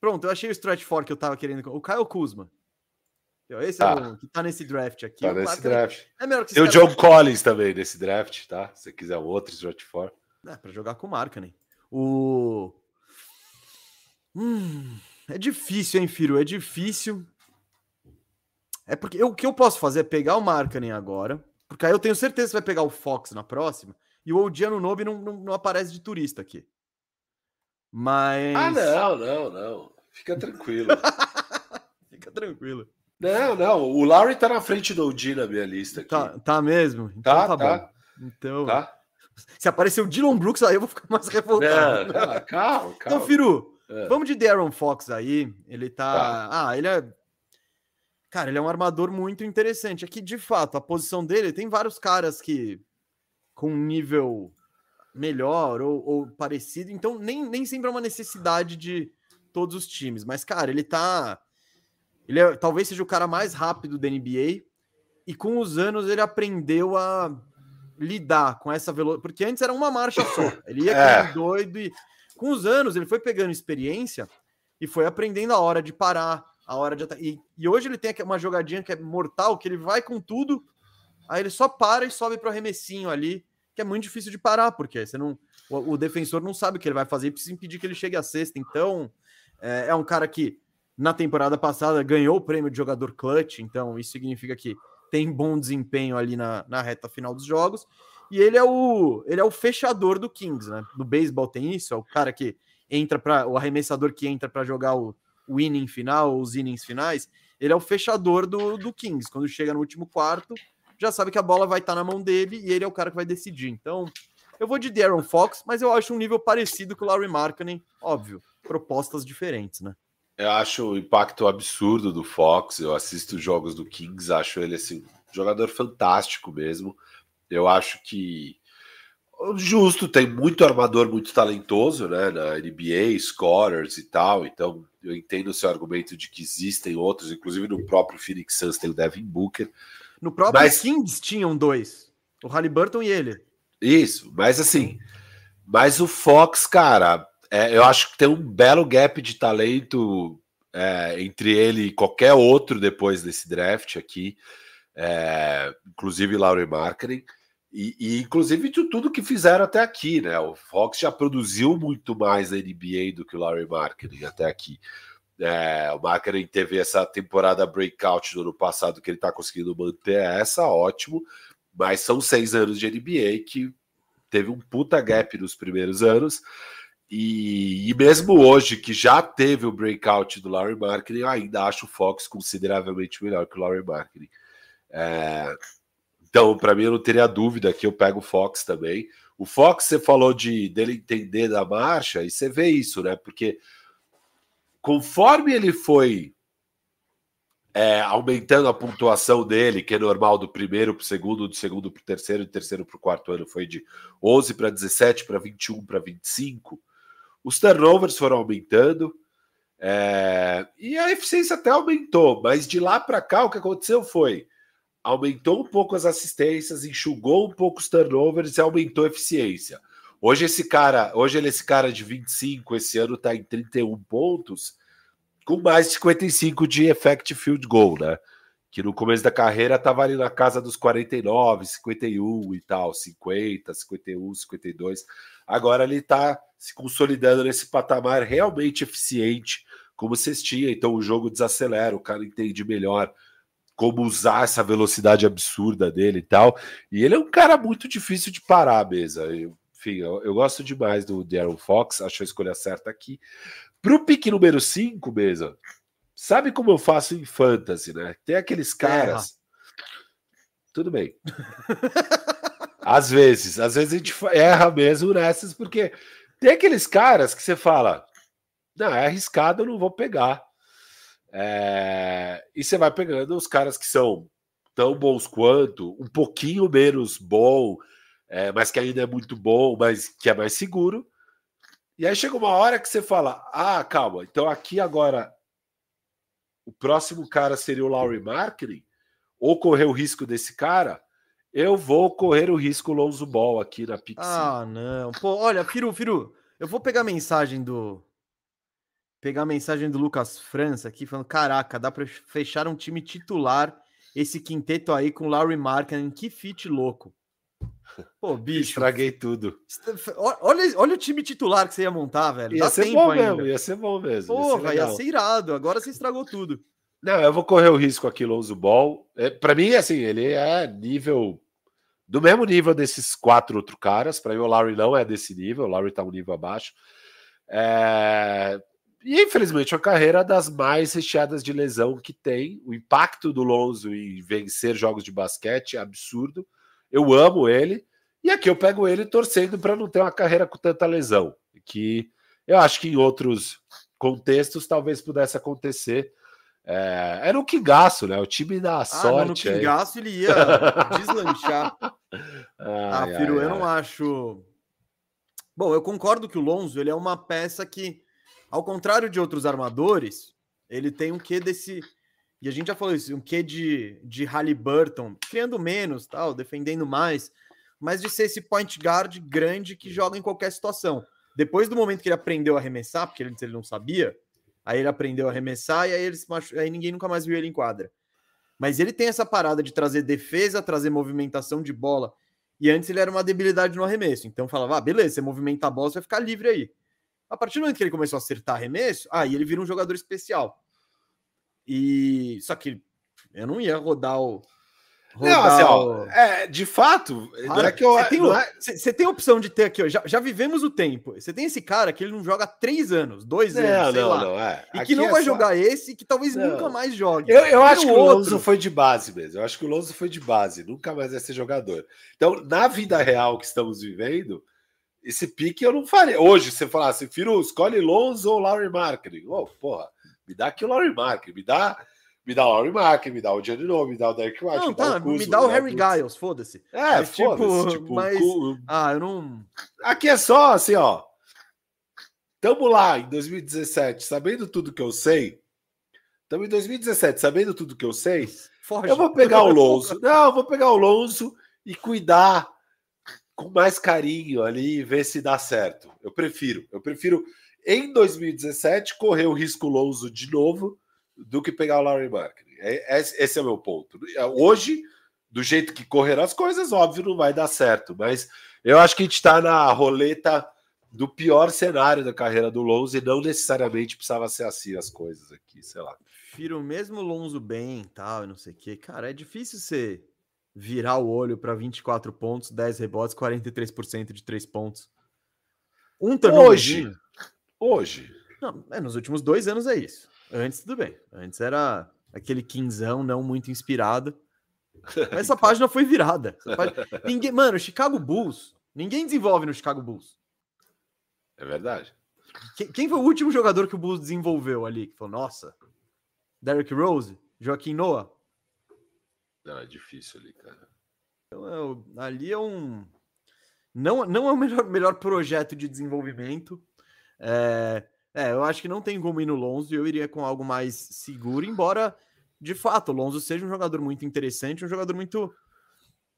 Pronto, eu achei o stretch for que eu tava querendo. O Kyle Kuzma. Esse é o que tá nesse draft aqui. Tá nesse draft. É melhor que Tem o John Collins também nesse draft, tá? Se você quiser outro stretch for. É, pra jogar com marca, né? O. Hum, é difícil, hein, Firo? É difícil. É porque eu, o que eu posso fazer é pegar o Markkanen agora, porque aí eu tenho certeza que vai pegar o Fox na próxima, e o Odiano Nobe não, não, não aparece de turista aqui. Mas. Ah, não, não, não. Fica tranquilo. Fica tranquilo. Não, não. O Larry tá na frente do Odi na minha lista aqui. Tá, tá mesmo? Então tá, tá, tá. Bom. Então. Tá. Se aparecer o Dylan Brooks, aí eu vou ficar mais revoltado. Não, não, calma, calma. Então, Firu, é. Vamos de Darren Fox aí. Ele tá... tá. Ah, ele é. Cara, ele é um armador muito interessante. Aqui, de fato, a posição dele tem vários caras que com um nível melhor ou, ou, parecido. Então, nem, nem sempre é uma necessidade de todos os times. Mas, cara, ele tá. Ele é, talvez seja o cara mais rápido da NBA. E com os anos ele aprendeu a lidar com essa velocidade. Porque antes era uma marcha só. Ele ia é. doido e com os anos, ele foi pegando experiência e foi aprendendo a hora de parar, a hora de. E, e hoje ele tem uma jogadinha que é mortal, que ele vai com tudo, aí ele só para e sobe para o arremessinho ali, que é muito difícil de parar, porque você não. O, o, defensor não sabe o que ele vai fazer e precisa impedir que ele chegue à sexta. Então, é, é um cara que na temporada passada ganhou o prêmio de jogador clutch, então isso significa que tem bom desempenho ali na, na reta final dos jogos. E ele é o ele é o fechador do Kings, né? No beisebol tem isso, é o cara que entra para o arremessador que entra para jogar o, o inning final, os innings finais. Ele é o fechador do, do Kings. Quando chega no último quarto, já sabe que a bola vai estar tá na mão dele e ele é o cara que vai decidir. Então, eu vou de Darren Fox, mas eu acho um nível parecido com o Larry Markkinen, óbvio, propostas diferentes, né? Eu acho o impacto absurdo do Fox. Eu assisto jogos do Kings, acho ele assim, jogador fantástico mesmo. Eu acho que Justo, tem muito armador muito talentoso, né? Na NBA, scorers e tal. Então, eu entendo o seu argumento de que existem outros, inclusive no próprio Phoenix Suns tem o Devin Booker. No próprio mas... Kings tinham dois, o Halliburton e ele. Isso, mas assim, mas o Fox, cara, é, eu acho que tem um belo gap de talento é, entre ele e qualquer outro depois desse draft aqui, é, inclusive Laurie Marketing. E, e, inclusive de tudo que fizeram até aqui, né? O Fox já produziu muito mais na NBA do que o Larry Marketing até aqui. É, o Marketing teve essa temporada breakout do ano passado que ele está conseguindo manter essa, ótimo. Mas são seis anos de NBA que teve um puta gap nos primeiros anos. E, e mesmo hoje, que já teve o breakout do Larry Marketing, eu ainda acho o Fox consideravelmente melhor que o Larry Marketing. É, então, para mim, eu não teria dúvida que eu pego o Fox também. O Fox, você falou de dele entender da marcha, e você vê isso, né? Porque conforme ele foi é, aumentando a pontuação dele, que é normal do primeiro para o segundo, do segundo para o terceiro, do terceiro para o quarto ano, foi de 11 para 17, para 21, para 25. Os turnovers foram aumentando é, e a eficiência até aumentou, mas de lá para cá o que aconteceu foi aumentou um pouco as assistências, enxugou um pouco os turnovers e aumentou a eficiência. Hoje esse cara, hoje ele é esse cara de 25, esse ano está em 31 pontos, com mais de 55 de effective field goal, né? Que no começo da carreira estava ali na casa dos 49, 51 e tal, 50, 51, 52. Agora ele está se consolidando nesse patamar realmente eficiente, como cestinha. Então o jogo desacelera, o cara entende melhor como usar essa velocidade absurda dele e tal. E ele é um cara muito difícil de parar. Eu, enfim, eu, eu, gosto demais do Darren Fox, acho a escolha certa aqui. Para o pique número 5, mesa, sabe como eu faço em fantasy, né? Tem aqueles caras. Tudo bem. às vezes, às vezes a gente erra mesmo nessas, porque tem aqueles caras que você fala: não, é arriscado, eu não vou pegar. É, e você vai pegando os caras que são tão bons quanto, um pouquinho menos bom, é, mas que ainda é muito bom, mas que é mais seguro. E aí chega uma hora que você fala: ah, calma, então aqui agora o próximo cara seria o Laurie Marketing, ou correr o risco desse cara, eu vou correr o risco Lonzo Ball aqui na Pix. Ah, não. Pô, olha, Firu, Firu, eu vou pegar a mensagem do, pegar a mensagem do Lucas França aqui, falando: caraca, dá para fechar um time titular esse quinteto aí com Larry Markkinen, que fit louco. Pô, bicho. Estraguei tudo. Olha, olha o time titular que você ia montar, velho. Ia Dá ser bom ainda. mesmo, ia ser bom mesmo. Porra, ia ser, ia ser irado. Agora você estragou tudo. Não, eu vou correr o risco aqui, Lonzo Ball. É, para mim, assim, ele é nível. Do mesmo nível desses quatro outros caras. Para mim, o Larry não é desse nível. O Larry tá um nível abaixo. É, e infelizmente a carreira das mais recheadas de lesão que tem. O impacto do Lonzo em vencer jogos de basquete é absurdo. Eu amo ele. E aqui eu pego ele torcendo para não ter uma carreira com tanta lesão. Que eu acho que em outros contextos talvez pudesse acontecer. É, era o Kingaço, né? O time da ah, sorte. no Kingaço ele ia deslanchar. ah, Firo, ai, eu não acho. Bom, eu concordo que o Lonzo ele é uma peça que ao contrário de outros armadores, ele tem um quê desse. E a gente já falou isso, um quê de, de Halliburton, criando menos, tal, defendendo mais, mas de ser esse point guard grande que joga em qualquer situação. Depois do momento que ele aprendeu a arremessar, porque antes ele não sabia, aí ele aprendeu a arremessar e aí, ele machu... aí ninguém nunca mais viu ele em quadra. Mas ele tem essa parada de trazer defesa, trazer movimentação de bola. E antes ele era uma debilidade no arremesso. Então falava, ah, beleza, você movimenta a bola, você vai ficar livre aí. A partir do momento que ele começou a acertar arremesso, aí ele vira um jogador especial. E só que eu não ia rodar o. Rodar não, assim, ó, é, de fato, cara, é que eu, você, tem, é... você tem a opção de ter aqui, ó, já, já vivemos o tempo. Você tem esse cara que ele não joga há três anos, dois não, anos, sei não, lá. Não, é. E que não é vai só... jogar esse e que talvez nunca mais jogue. Eu, eu acho que o Lonzo foi de base mesmo. Eu acho que o Lonzo foi de base, nunca mais vai ser jogador. Então, na vida real que estamos vivendo, esse pique eu não faria. Hoje, você falasse, Firu, escolhe Lonzo ou Larry Marketing. Oh, porra, me dá aqui o Larry Marketing, me dá Me dá o Laurie Mark, me dá o Giannino, me dá o Derek White. Não, me dá tá, o Kuzma, me dá o Harry. Giles, foda-se. É, Mas, tipo, foda-se. Tipo, mas- cu- Ah, eu não. Aqui é só assim, ó. Tamo lá em 2017, sabendo tudo que eu sei. Tamo em 2017, sabendo tudo que eu sei. Foge. Eu vou pegar o Lonzo. Não, eu vou pegar o Lonzo e cuidar com mais carinho ali e ver se dá certo. Eu prefiro. Eu prefiro, em 2017, correr o risco Lonzo de novo do que pegar o Larry Marketing. Esse é o meu ponto. Hoje, do jeito que correram as coisas, óbvio, não vai dar certo. Mas eu acho que a gente está na roleta do pior cenário da carreira do Lonzo e não necessariamente precisava ser assim as coisas aqui, sei lá. Prefiro mesmo Lonzo bem tal, e não sei o quê. Cara, é difícil você virar o olho para 24 pontos, 10 rebotes, 43% de 3 pontos. Um Hoje. Hoje. Não, é, nos últimos dois anos é isso. Antes, tudo bem. Antes era aquele quinzão não muito inspirado. Mas essa página foi virada. Página- Ninguém, mano, Chicago Bulls. Ninguém desenvolve no Chicago Bulls. É verdade. Quem, quem foi o último jogador que o Bulls desenvolveu ali? Que falou, nossa, Derrick Rose, Joaquim Noah. Não, é difícil ali, cara. Então, é ali é um. Não, não é o melhor, melhor projeto de desenvolvimento. É, é, eu acho que não tem como ir no Lonzo. Eu iria com algo mais seguro, embora, de fato, o Lonzo seja um jogador muito interessante, um jogador muito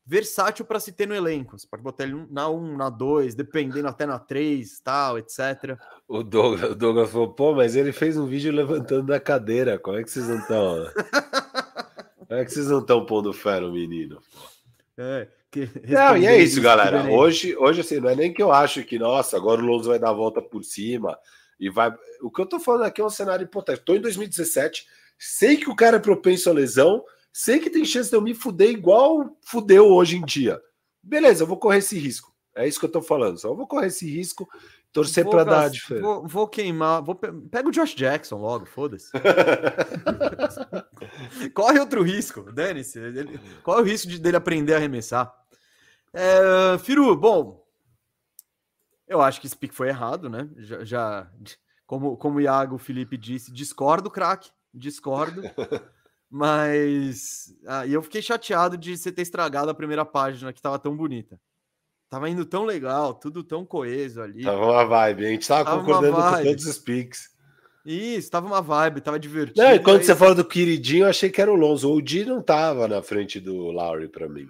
versátil para se ter no elenco. Você pode botar ele na 1, na 2, dependendo até na 3, tal, etc. O Douglas, o Douglas falou, pô, mas ele fez um vídeo levantando da cadeira. Como é que vocês não estão? É que vocês não estão pondo fé no menino? É, que- Não, e é isso, galera. Hoje, hoje, assim, não é nem que eu acho que, nossa, agora o Lonzo vai dar a volta por cima e vai. O que eu tô falando aqui é um cenário hipotético. Tô em 2017, sei que o cara é propenso à lesão, sei que tem chance de eu me fuder igual fudeu hoje em dia. Beleza, eu vou correr esse risco. É isso que eu tô falando. Só vou correr esse risco, torcer Vou para dar a gas- diferença. Vou, vou queimar. Vou pe- Pega o Josh Jackson logo, foda-se. Corre outro risco, dane-se. Ele- Qual é o risco de, dele aprender a arremessar? É, Firu, bom. Eu acho que esse pick foi errado, né? Já, já- como, como o Iago Felipe disse, discordo, craque. Discordo. Mas. Ah, e eu fiquei chateado de você ter estragado a primeira página que tava tão bonita. Tava indo tão legal, tudo tão coeso ali. Tava uma vibe. A gente tava, Tava concordando com todos os piques. Isso, tava uma vibe, tava divertido. Não, e quando aí- você fala do queridinho, eu achei que era o Lonzo. O Di não tava na frente do Lowry para mim.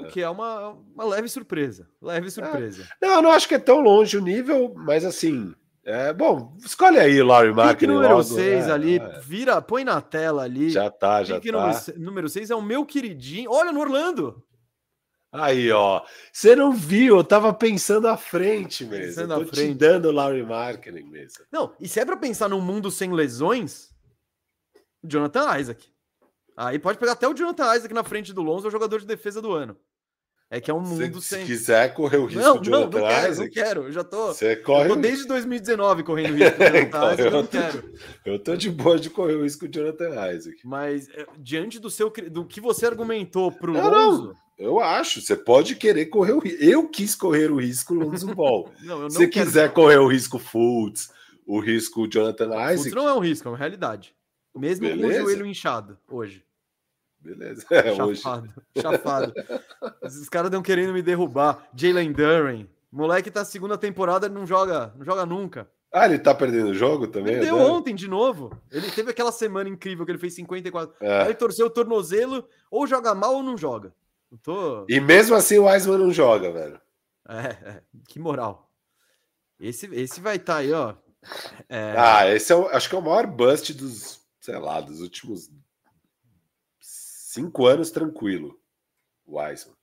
O que é uma, uma leve surpresa. Leve surpresa. Não, eu não acho que é tão longe o nível, mas assim. É, bom, escolhe aí o Pique Marketing. número logo, 6 é, ali, é. vira, põe na tela ali. Já tá, já Pique tá. número 6 é o meu queridinho. Olha no Orlando. Aí, ó. Você não viu, eu tava pensando à frente mesmo. Pensando eu tô à te frente. dando o Lowry Marketing mesmo. Não, e se é pra pensar num mundo sem lesões, Jonathan Isaac. Aí pode pegar até o Jonathan Isaac na frente do Lonzo, é o jogador de defesa do ano. É que é um Se, mundo se sem. quiser correr o risco Não, de não, não Jonathan quero, não Isaac, quero. Eu já tô. você Eu corre tô o desde 2019 correndo risco o Jonathan Isaac, eu não eu tô- quero. Eu tô de boa de correr o risco de Jonathan Isaac. Mas é, diante do seu do que você argumentou pro Não, não. Eu acho. Você pode querer correr o risco. Eu quis correr o risco Lonzo Ball. não, não Se quero- quiser correr o risco Fultz, o risco Jonathan Isaac, não é um risco, é uma realidade. Mesmo com Beleza. o joelho inchado hoje. beleza. É, hoje. Chafado, chafado. Os caras estão querendo me derrubar. Jalen Duren. Moleque tá segunda temporada e não joga, não joga nunca. Ah, ele tá perdendo o jogo também? Ele deu né? ontem de novo. Ele teve aquela semana incrível que ele fez 54. É. Aí torceu o tornozelo, ou joga mal ou não joga. Tô. E mesmo assim o Wiseman não joga, velho. É, é, que moral. Esse, esse vai estar aí, ó. É, Ah, esse é o, acho que é o maior bust dos, sei lá, dos últimos cinco anos tranquilo. O Wiseman.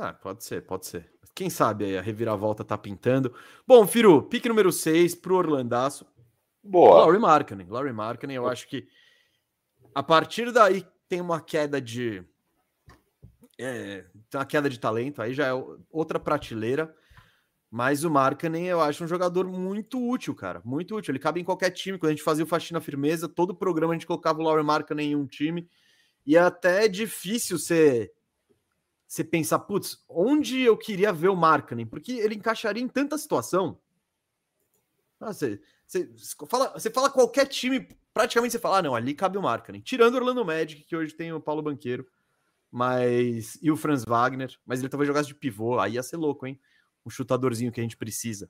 Ah, pode ser, pode ser. Quem sabe aí a reviravolta tá pintando. Bom, Firu, pique número 6 pro Orlandaço. Boa. Laurie Markkinen. Laurie Markkinen, eu acho que a partir daí tem uma queda de. É, tem uma queda de talento, aí já é o- outra prateleira. Mas o Markkanen eu acho um jogador muito útil, cara. Muito útil. Ele cabe em qualquer time. Quando a gente fazia o Faxina Firmeza, todo programa a gente colocava o Laurie Markkanen em um time. E é até difícil você, você pensar, putz, onde eu queria ver o Markkanen? Porque ele encaixaria em tanta situação. Ah, você, você, fala, você fala qualquer time praticamente você fala, ah, não, ali cabe o Markkanen. Tirando o Orlando Magic, que hoje tem o Paulo Banqueiro, mas e o Franz Wagner, mas ele talvez jogasse de pivô, aí ia ser louco, hein? Um chutadorzinho que a gente precisa.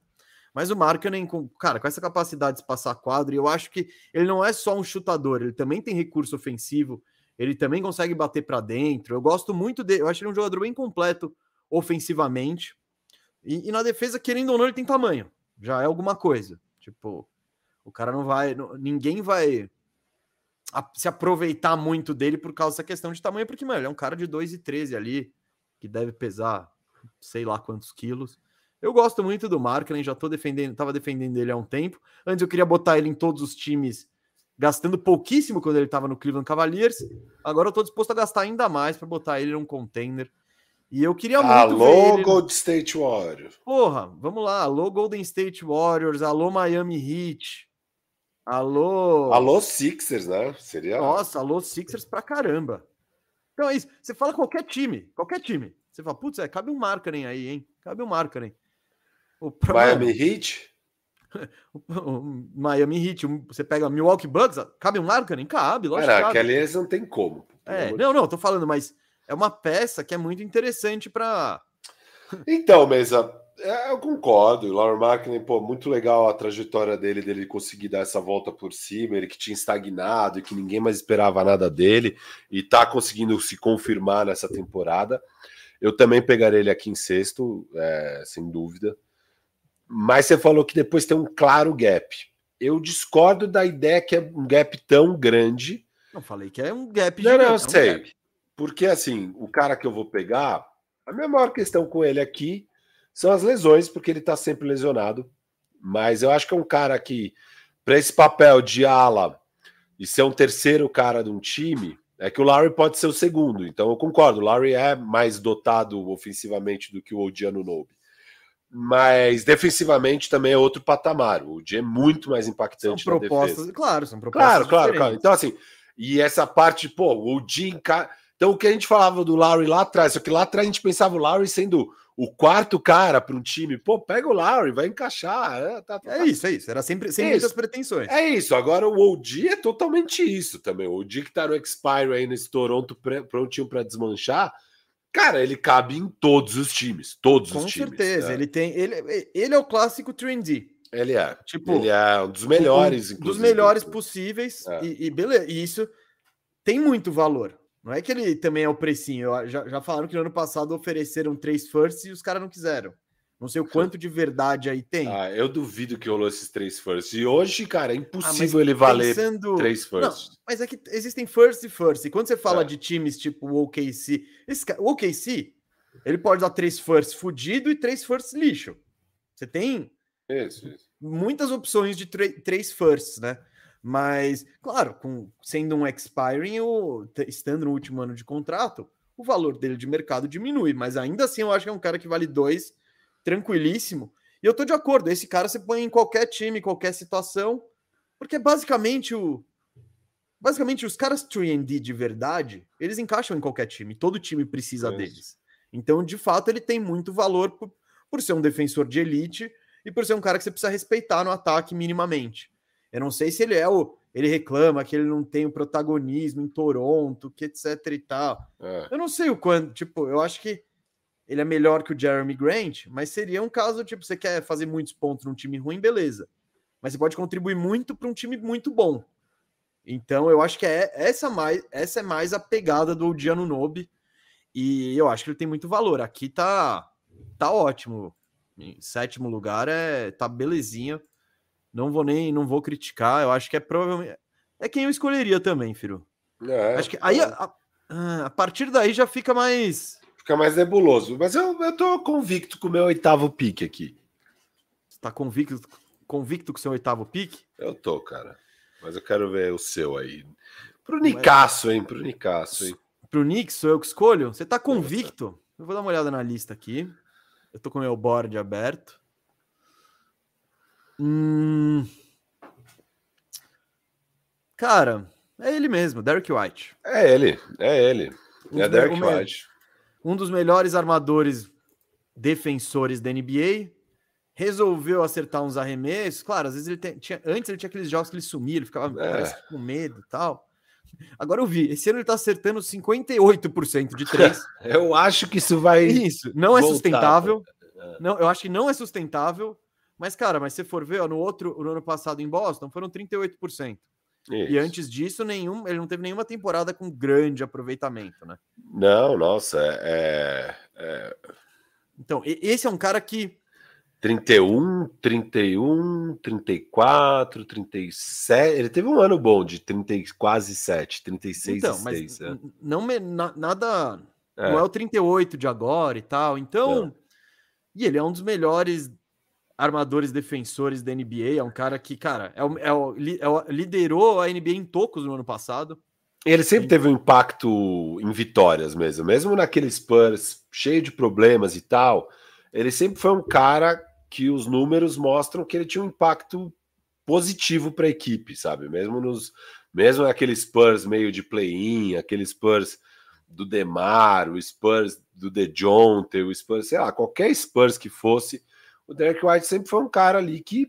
Mas o Markkanen, com, cara, com essa capacidade de passar quadro, eu acho que ele não é só um chutador, ele também tem recurso ofensivo, ele também consegue bater para dentro. Eu gosto muito dele, eu acho ele um jogador bem completo ofensivamente. E, e, na defesa, querendo ou não, ele tem tamanho. Já é alguma coisa. Tipo, o cara não vai. Ninguém vai se aproveitar muito dele por causa dessa questão de tamanho, porque, mano, ele é um cara de 2,13 ali, que deve pesar sei lá quantos quilos. Eu gosto muito do Markkinen, já tô defendendo, tava defendendo ele há um tempo. Antes eu queria botar ele em todos os times, gastando pouquíssimo quando ele tava no Cleveland Cavaliers. Agora eu tô disposto a gastar ainda mais para botar ele num container. E eu queria muito alô, ver Golden State Warriors. Porra, vamos lá. Alô, Golden State Warriors. Alô, Miami Heat. Alô. Alô, Sixers, né? Seria. Nossa, alô, Sixers pra caramba. Então é isso. Você fala qualquer time, qualquer time. Você fala, putz, é, cabe um Markkanen aí, hein? Cabe um Markkanen. O Miami Heat? o Miami Heat, você pega Milwaukee Bucks, cabe um Markkanen? Cabe, lógico Cara, aquele eles não tem como. É, não, não, tô falando, mas é uma peça que é muito interessante para. Então, Mesa, é, eu concordo. O Lauer Markkinen, pô, muito legal a trajetória dele, dele conseguir dar essa volta por cima, ele que tinha estagnado e que ninguém mais esperava nada dele, e tá conseguindo se confirmar nessa temporada. Eu também pegaria ele aqui em sexto, é, sem dúvida. Mas você falou que depois tem um claro gap. Eu discordo da ideia que é um gap tão grande. Não falei que é um gap Não, não, eu sei. Um Porque assim, o cara que eu vou pegar, a minha maior questão com ele aqui são as lesões, porque ele tá sempre lesionado. Mas eu acho que é um cara que, para esse papel de ala e ser um terceiro cara de um time, é que o Larry pode ser o segundo, então eu concordo. O Larry é mais dotado ofensivamente do que o Odiano Nobe. Mas defensivamente também é outro patamar. O OG é muito mais impactante são propostas, Claro, são propostas. Claro, claro, claro. Então, assim, e essa parte, pô, o. Enca... Então, o que a gente falava do Larry lá atrás, só que lá atrás a gente pensava o Larry sendo o quarto cara para um time, pô, pega o Larry, vai encaixar. É, tá, tá, é isso, é isso. Era sempre sem é muitas pretensões. É isso. Agora o OG é totalmente isso também. O OG que tá no Expire aí nesse Toronto prontinho para desmanchar. Cara, ele cabe em todos os times. Todos Com os times. Com certeza. É. Ele tem. Ele, ele é o clássico trendy. Ele é. Tipo, ele é um dos melhores, um, Dos melhores possíveis. É. E, e beleza. E isso tem muito valor. Não é que ele também é o precinho. Já, já falaram que no ano passado ofereceram três firsts e os caras não quiseram. Não sei o quanto de verdade aí tem. Ah, eu duvido que rolou esses três firsts. E hoje, cara, é impossível ah, ele valer pensando... três firsts. Não, mas é que existem firsts e firsts. E quando você fala é. de times tipo o OKC, esse, o OKC, ele pode dar três firsts fudido e três firsts lixo. Você tem isso, isso. muitas opções de três firsts, né? Mas, claro, com, sendo um expiring, ou estando no último ano de contrato, o valor dele de mercado diminui. Mas ainda assim, eu acho que é um cara que vale dois, tranquilíssimo. E eu tô de acordo, esse cara você põe em qualquer time, qualquer situação, porque basicamente o. Basicamente, os caras 3D de verdade, eles encaixam em qualquer time. Todo time precisa é deles. Então, de fato, ele tem muito valor por, por ser um defensor de elite e por ser um cara que você precisa respeitar no ataque minimamente. Eu não sei se ele é o. Ele reclama que ele não tem o protagonismo em Toronto, que etc e tal. É. Eu não sei o quanto. Tipo, eu acho que ele é melhor que o Jeremy Grant, mas seria um caso, tipo, você quer fazer muitos pontos num time ruim, beleza. Mas você pode contribuir muito para um time muito bom. Então, eu acho que é essa mais essa é mais a pegada do Diano Nobe. E eu acho que ele tem muito valor. Aqui tá tá ótimo. Em sétimo lugar é tá belezinha. Não vou nem, não vou criticar. Eu acho que é provavelmente é quem eu escolheria também, Firo. É, acho que aí é. a, a, a, partir daí já fica mais fica mais nebuloso. Mas eu, eu tô convicto com o meu oitavo pique aqui. Você tá convicto convicto com o seu oitavo pique? Eu tô, cara. Mas eu quero ver o seu aí. Pro Nicasso, hein? Pro Nicasso, hein? Pro Nick, sou eu que escolho? Você tá convicto? Eu vou dar uma olhada na lista aqui. Eu tô com o meu board aberto. Hum... Cara, é ele mesmo, Derek White. É ele, é ele. é Derek White. Um dos melhores armadores defensores da NBA. resolveu acertar uns arremessos. Claro, às vezes ele tem, tinha, antes ele tinha aqueles jogos que ele sumia, ele ficava é. com medo e tal. Agora eu vi, esse ano ele tá acertando 58% de três. eu acho que isso vai. Isso, não é voltar. é sustentável. Não, eu acho que não é sustentável. Mas, cara, mas se for ver, ó, no outro, no ano passado em Boston, foram 38%. Isso. E antes disso, nenhum, ele não teve nenhuma temporada com grande aproveitamento, né? Não, nossa, é. é... Então, esse é um cara que 31, 31, 34, 37. Ele teve um ano bom de 30, quase 7, 36 então, e 6. Mas é. não nada. É. Não é o 38 de agora e tal. Então. Não. E ele é um dos melhores armadores defensores da NBA. É um cara que, cara, é o, é o, é o liderou a NBA em tocos no ano passado. Ele sempre teve um impacto em vitórias mesmo, mesmo naquele Spurs cheio de problemas e tal. Ele sempre foi um cara que os números mostram que ele tinha um impacto positivo para a equipe, sabe? Mesmo nos mesmo aquele Spurs meio de play-in, aquele Spurs do Demar, o Spurs do DeJounte, o Spurs, sei lá, qualquer Spurs que fosse, o Derek White sempre foi um cara ali que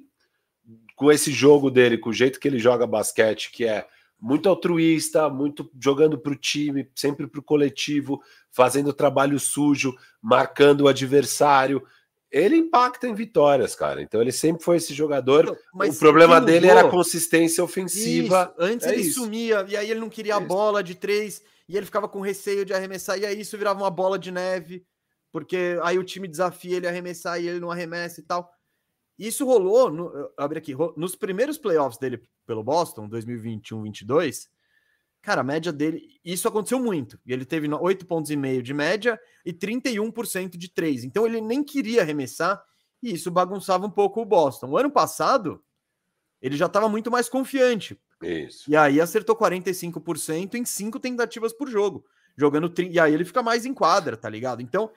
com esse jogo dele, com o jeito que ele joga basquete, que é muito altruísta, muito jogando para o time, sempre para o coletivo, fazendo trabalho sujo, marcando o adversário, ele impacta em vitórias, cara. Então ele sempre foi esse jogador. Mas o problema dele era a consistência ofensiva. Isso. Antes é ele isso. sumia, e aí ele não queria a bola de três, e ele ficava com receio de arremessar, e aí isso virava uma bola de neve, porque aí o time desafia ele a arremessar e ele não arremessa e tal. Isso rolou, no, abre aqui, nos primeiros playoffs dele pelo Boston, 2021-22, Cara, a média dele, isso aconteceu muito. E ele teve 8 pontos e meio de média e 31% de 3. Então ele nem queria arremessar e isso bagunçava um pouco o Boston. O ano passado, ele já estava muito mais confiante. Isso. E aí acertou 45% em 5 tentativas por jogo, jogando e aí ele fica mais em quadra, tá ligado? Então,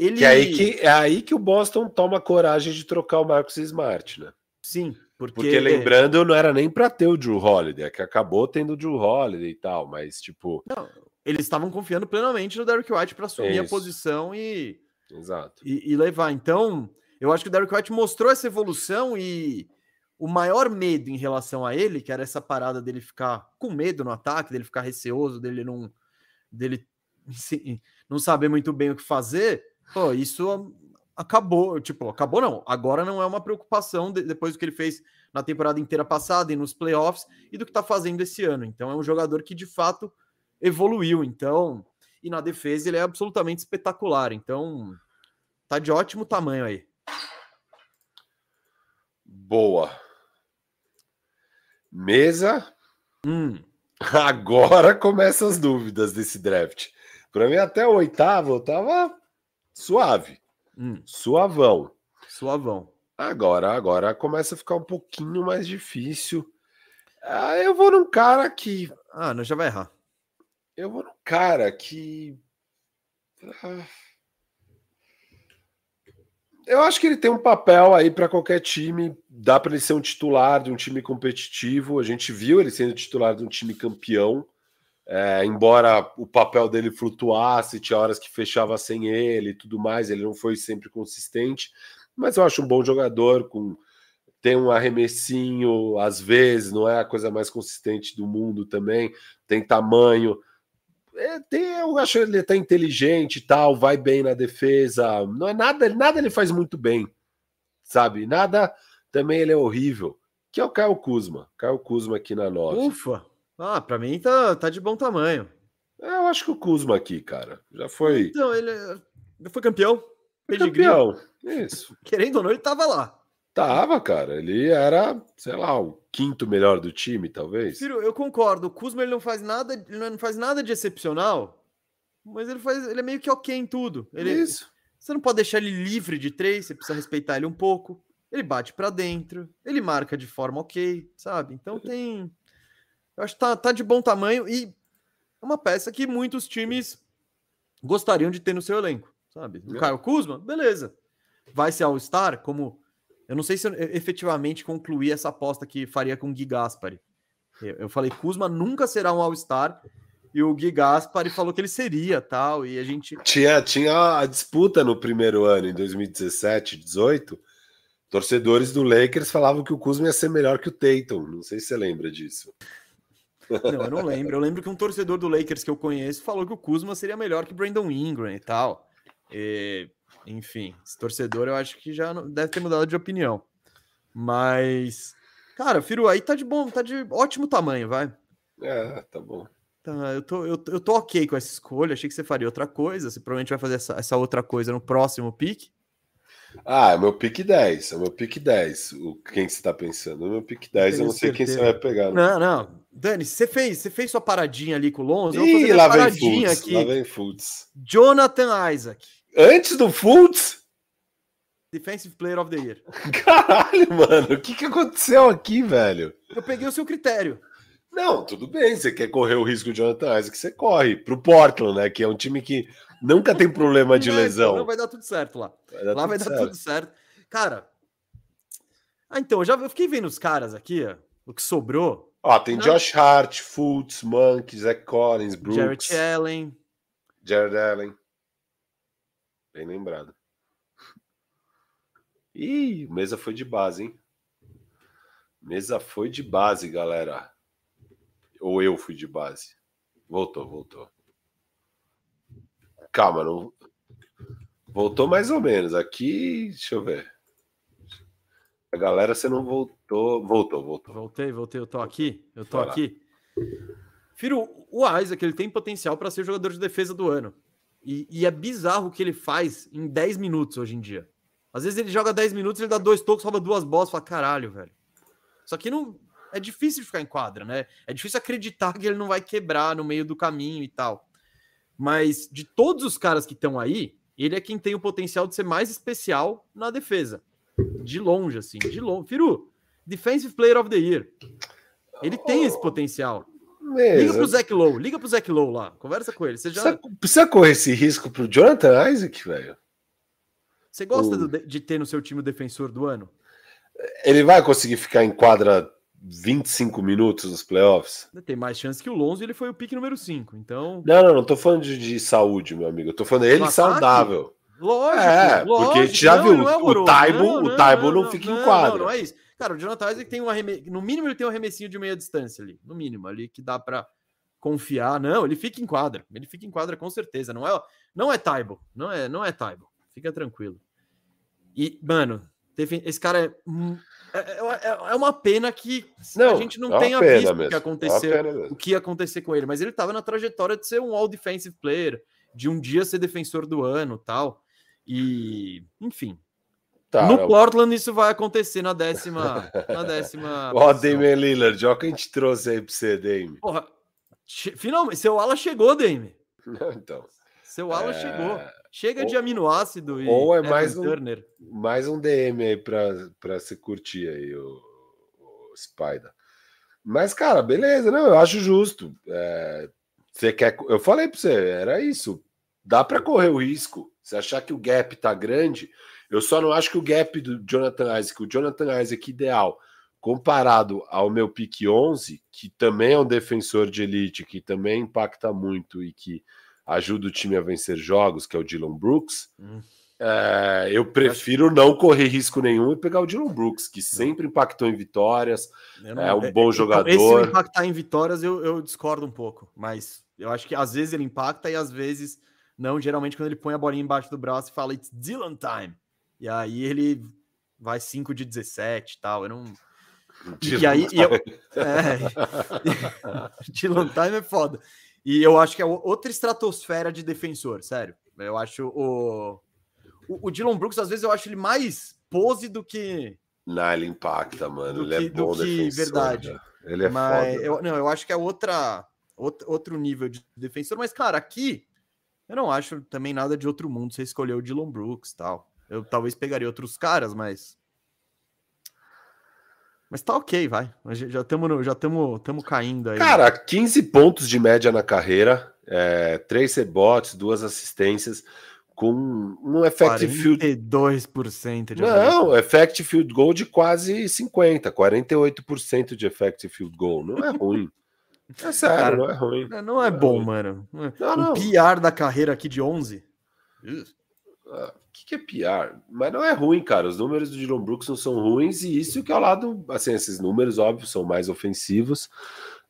ele que é aí que é aí que o Boston toma coragem de trocar o Marcos Smart, né? Sim, porque, porque lembrando, não era nem para ter o Drew Holiday, é que acabou tendo o Drew Holiday e tal, mas tipo. Não, eles estavam confiando plenamente no Derrick White para assumir Isso. a posição e, Exato. E, e, levar. Então, eu acho que o Derrick White mostrou essa evolução e o maior medo em relação a ele, que era essa parada dele ficar com medo no ataque, dele ficar receoso, dele não, dele não saber muito bem o que fazer. Pô, isso acabou, tipo, acabou não. Agora não é uma preocupação de, depois do que ele fez na temporada inteira passada e nos playoffs e do que está fazendo esse ano. Então é um jogador que de fato evoluiu. Então, e na defesa ele é absolutamente espetacular. Então, tá de ótimo tamanho aí. Boa. Mesa. Hum. Agora começam as dúvidas desse draft. Para mim, até o oitavo, eu tava suave. Hum. Suavão. Suavão. Agora, agora começa a ficar um pouquinho mais difícil. Ah, eu vou num cara que. Ah, não já vai errar. Eu vou num cara que. Ah... Eu acho que ele tem um papel aí para qualquer time. Dá para ele ser um titular de um time competitivo. A gente viu ele sendo titular de um time campeão. É, embora o papel dele flutuasse, tinha horas que fechava sem ele e tudo mais, ele não foi sempre consistente, mas eu acho um bom jogador, com tem um arremessinho, às vezes, não é a coisa mais consistente do mundo também, tem tamanho. É, tem, eu acho ele até inteligente e tal, vai bem na defesa. Não é nada, nada ele faz muito bem, sabe? Nada também ele é horrível. Que é o Caio Kuzma. Caio Kuzma aqui na 9. Ufa! Ah, para mim tá, tá de bom tamanho. É, eu acho que o Kuzma aqui, cara, já foi. Então, ele foi campeão. Foi campeão. Isso. Querendo ou não, ele tava lá. Tava, cara. Ele era, sei lá, o quinto melhor do time, talvez. Ciro, eu concordo. O Kuzma ele não faz nada, ele não faz nada de excepcional, mas ele faz, ele é meio que ok em tudo. Ele, Isso. Você não pode deixar ele livre de três, você precisa respeitar ele um pouco. Ele bate para dentro, ele marca de forma ok, sabe? Então tem eu acho que tá, tá de bom tamanho e é uma peça que muitos times gostariam de ter no seu elenco, sabe? O. Caio Kuzma, beleza. Vai ser All-Star, como. Eu não sei se eu efetivamente concluí essa aposta que faria com o Gui Gaspari. Eu, eu falei, Kuzma nunca será um All-Star. E o Gui Gaspari falou que ele seria tal. E a gente. Tinha, tinha a disputa no primeiro ano, em 2017, 18 Torcedores do Lakers falavam que o Kuzma ia ser melhor que o Tatum. Não sei se você lembra disso. Não, eu não lembro. Eu lembro que um torcedor do Lakers que eu conheço falou que o Kuzma seria melhor que Brandon Ingram e tal. E, enfim, esse torcedor eu acho que já deve ter mudado de opinião. Mas, cara, Firu, aí tá de bom, tá de ótimo tamanho, vai. É, tá bom. Tá, eu, tô, eu, eu tô ok com essa escolha. Achei que você faria outra coisa. Você provavelmente vai fazer essa, essa outra coisa no próximo pick. Ah, é meu pick 10. É meu pick 10. O, quem você tá pensando? É meu pick 10, eu não sei certeza. quem você vai pegar. Não, não. Dani, você fez, você fez sua paradinha ali com o Lonzo. Fazer lá vem aqui. Lá vem Fultz. Jonathan Isaac. Antes do Fultz? Defensive Player of the Year. Caralho, mano. O que, que aconteceu aqui, velho? Eu peguei o seu critério. Não, tudo bem. Você quer correr o risco de Jonathan Isaac, você corre. Pro Portland, né? Que é um time que nunca tem problema de lesão. Não, vai dar tudo certo lá. Vai lá vai certo. dar tudo certo. Cara. Ah, então, eu já eu fiquei vendo os caras aqui, ó, o que sobrou. Ó, tem Não. Josh Hart, Fultz, Monk, Zach Collins, Brooks. Jared Allen. Jared Allen. Bem lembrado. Ih, mesa foi de base, hein? Mesa foi de base, galera. Ou eu fui de base. Voltou, voltou. Calma, não. Voltou mais ou menos. Aqui, deixa eu ver. A galera, você não voltou. Voltou, voltou. Voltei, voltei. Eu tô aqui. Eu tô aqui. Firo, o Isaac ele tem potencial para ser jogador de defesa do ano. E, e, é bizarro o que ele faz em 10 minutos hoje em dia. Às vezes ele joga 10 minutos, ele dá dois toques, rouba duas bolas, fala caralho, velho. Só que não é difícil ficar em quadra, né? É difícil acreditar que ele não vai quebrar no meio do caminho e tal. Mas de todos os caras que estão aí, ele é quem tem o potencial de ser mais especial na defesa. De longe, assim, de longe. Firu, Defensive Player of the Year. Ele tem esse potencial. Mesmo. Liga pro Zach Lowe, liga pro Zach Lowe lá, conversa com ele. Você já... precisa, precisa correr esse risco pro Jonathan Isaac, velho? Você gosta de ter no seu time o defensor do ano? Ele vai conseguir ficar em quadra 25 minutos nos playoffs. Tem mais chance que o Lonzo ele foi o pique número 5. Então. Não, não, não tô falando de, de saúde, meu amigo. Eu tô falando ele saudável. Lógico, é, lógico. porque a gente já não, viu, é o Taibo, não, o Taibo não, não, fica em quadra. Não, não, é isso. Cara, o Jonathan Isaac tem um no mínimo ele tem um arremessinho de meia distância ali, no mínimo ali que dá para confiar. Não, ele fica em quadra. Ele fica em quadra com certeza, não é, não é Taibo, não é, não é Taibo. Fica tranquilo. E, mano, esse cara é é, é, é, uma pena que não, a gente não é tenha visto mesmo. o que aconteceu, é o que ia acontecer com ele, mas ele estava na trajetória de ser um all defensive player, de um dia ser defensor do ano, tal. E, enfim. Tá, no Portland isso vai acontecer na décima, na décima. Ó, Damian Lillard, olha que a gente trouxe aí para você, Damian. Porra, finalmente, seu ala chegou, Damian. então. Seu ala chegou. Chega ou, de aminoácido e ou é mais um, Turner. mais um DM aí para você curtir aí o, o, Spider. Mas, cara, beleza, não, eu acho justo. É, você quer. Eu falei para você, era isso. Dá para correr o risco. Se achar que o gap tá grande, eu só não acho que o gap do Jonathan Isaac, o Jonathan Isaac ideal, comparado ao meu pick 11, que também é um defensor de elite, que também impacta muito e que ajuda o time a vencer jogos, que é o Dylan Brooks. Hum. É, eu prefiro não correr risco nenhum e pegar o Dylan Brooks, que sempre impactou em vitórias, não, é um é, bom é, jogador. Esse impactar em vitórias eu, eu, discordo um pouco, mas eu acho que às vezes ele impacta e às vezes não. Geralmente, quando ele põe a bolinha embaixo do braço e fala It's Dylan time, e aí ele vai 5 de 17 e tal. Eu não. E aí, eu... é... Dylan time é foda. E eu acho que é outra estratosfera de defensor, sério. Eu acho o. O, o Dylan Brooks, às vezes, eu acho ele mais pose do que. Não, ele impacta, mano. ele é bom do que defensor, verdade. Né? Ele é mas foda. Eu, não, eu acho que é outra, outro nível de defensor. Mas, cara, aqui eu não acho também nada de outro mundo. Você escolheu o Dylan Brooks tal. Eu talvez pegaria outros caras, mas mas tá ok, vai. Já estamos já estamos caindo aí. Cara, 15 pontos de média na carreira, é, 3 rebotes, duas assistências, com um effective field. 42% de Não, effective field goal de quase 50, 48% de effective field goal. Não é ruim. É sério, Cara, não é ruim. Não é, não é bom, mano. Não, não. O PR da carreira aqui de 11. Ah, o que, é PR? Mas não é ruim, cara. Os números do Dylan Brooks não são ruins, e isso que ao lado, assim, esses números, óbvio, são mais ofensivos.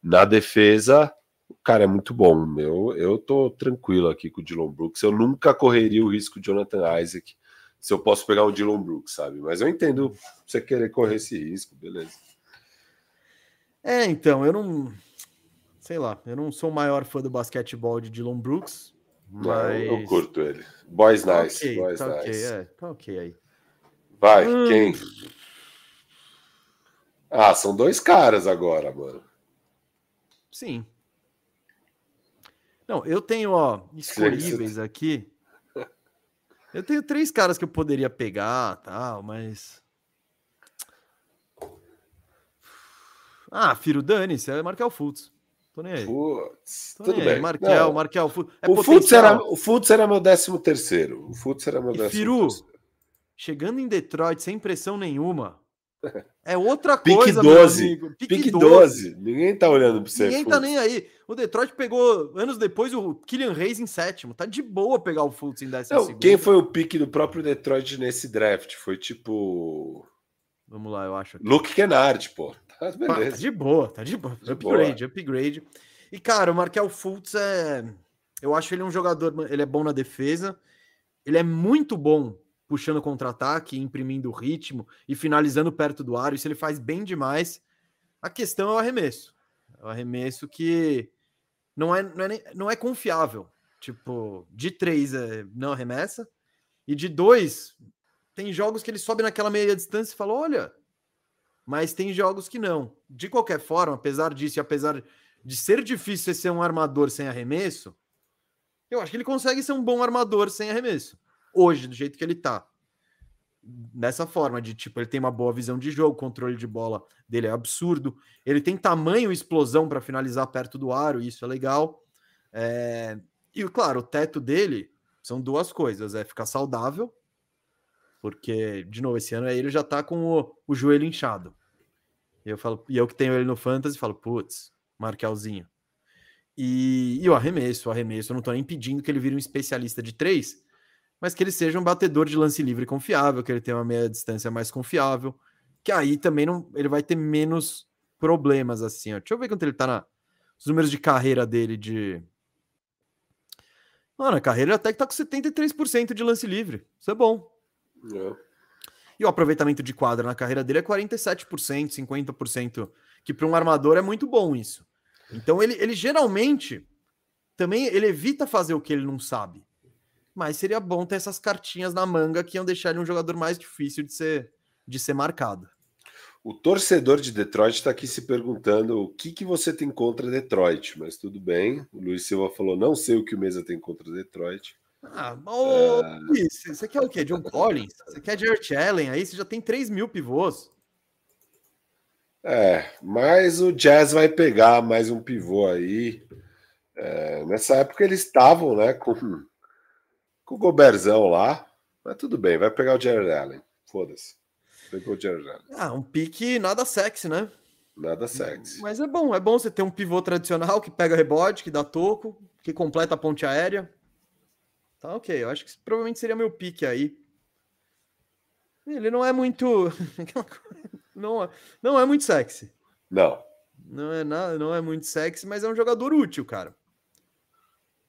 Na defesa, o cara é muito bom. Eu, eu tô tranquilo aqui com o Dylan Brooks. Eu nunca correria o risco de Jonathan Isaac se eu posso pegar o Dylan Brooks, sabe? Mas eu entendo você querer correr esse risco, beleza. É, então, eu não. Sei lá, eu não sou o maior fã do basquetebol de Dylan Brooks. Mas... Não, eu curto ele. Boys tá nice. Okay, boys tá nice. ok, é, tá ok aí. Vai, hum... quem? Ah, são dois caras agora, mano. Sim. Não, eu tenho, ó, disponíveis aqui. Eu tenho três caras que eu poderia pegar, tal, mas. Ah, Firo Dani, você vai marcar o Fultz. Tô nem aí. Putz, tudo bem. Aí. Markel, Não. Markel. É o, Fultz era, o Fultz era meu décimo terceiro. O Fultz era meu e décimo Firu, terceiro. chegando em Detroit sem pressão nenhuma, é outra coisa, Pique 12. Pique, Pique 12. 12. Ninguém tá olhando pra você. Ninguém Fultz. tá nem aí. O Detroit pegou, anos depois, o Killian Reis em sétimo. Tá de boa pegar o Fultz em décimo Não, Quem foi o pique do próprio Detroit nesse draft? Foi tipo... Vamos lá, eu acho. Aqui. Luke Kennard, pô. Tá, beleza. tá de boa, tá de boa. De upgrade, boa. upgrade. E, cara, o Markel Fultz é... Eu acho ele um jogador... Ele é bom na defesa. Ele é muito bom puxando contra-ataque, imprimindo ritmo e finalizando perto do aro. Isso ele faz bem demais. A questão é o arremesso. É o arremesso que não é, não é, não é confiável. Tipo, de três é, não arremessa. E de dois, tem jogos que ele sobe naquela meia distância e fala: olha. Mas tem jogos que não. De qualquer forma, apesar disso e apesar de ser difícil ser um armador sem arremesso, eu acho que ele consegue ser um bom armador sem arremesso hoje, do jeito que ele tá. Dessa forma, de tipo, ele tem uma boa visão de jogo, controle de bola dele é absurdo, ele tem tamanho e explosão para finalizar perto do aro, isso é legal. É... E claro, o teto dele são duas coisas: é ficar saudável, porque, de novo, esse ano ele já tá com o, o joelho inchado. E eu falo, e eu que tenho ele no Fantasy, falo, putz, Markelzinho. E, e o arremesso, o arremesso, eu não tô nem pedindo que ele vire um especialista de três, mas que ele seja um batedor de lance livre confiável, que ele tenha uma meia distância mais confiável, que aí também não, ele vai ter menos problemas assim. Ó. Deixa eu ver quanto ele tá na os números de carreira dele de Mano, a carreira até que tá com 73% de lance livre. Isso é bom. É. E o aproveitamento de quadra na carreira dele é 47%, 50%, que para um armador é muito bom isso. Então ele, ele geralmente também ele evita fazer o que ele não sabe mas seria bom ter essas cartinhas na manga que iam deixar ele um jogador mais difícil de ser, de ser marcado. O torcedor de Detroit está aqui se perguntando o que, que você tem contra Detroit, mas tudo bem. O Luiz Silva falou: não sei o que o Mesa tem contra Detroit. Ah, ô, é... Luiz, você quer o quê? John Collins? Você quer Jared Allen? Aí você já tem 3 mil pivôs. É, mas o Jazz vai pegar mais um pivô aí. É, nessa época eles estavam né, com com o Goberzão lá. Mas tudo bem, vai pegar o Jared Allen. Foda-se. Pegou o Jared Allen. Ah, um pique nada sexy, né? Nada sexy. Mas é bom, é bom você ter um pivô tradicional que pega rebote, que dá toco, que completa a ponte aérea. Tá ok, eu acho que provavelmente seria meu pique aí. Ele não é muito. não, é, não é muito sexy. Não. Não é, nada, não é muito sexy, mas é um jogador útil, cara.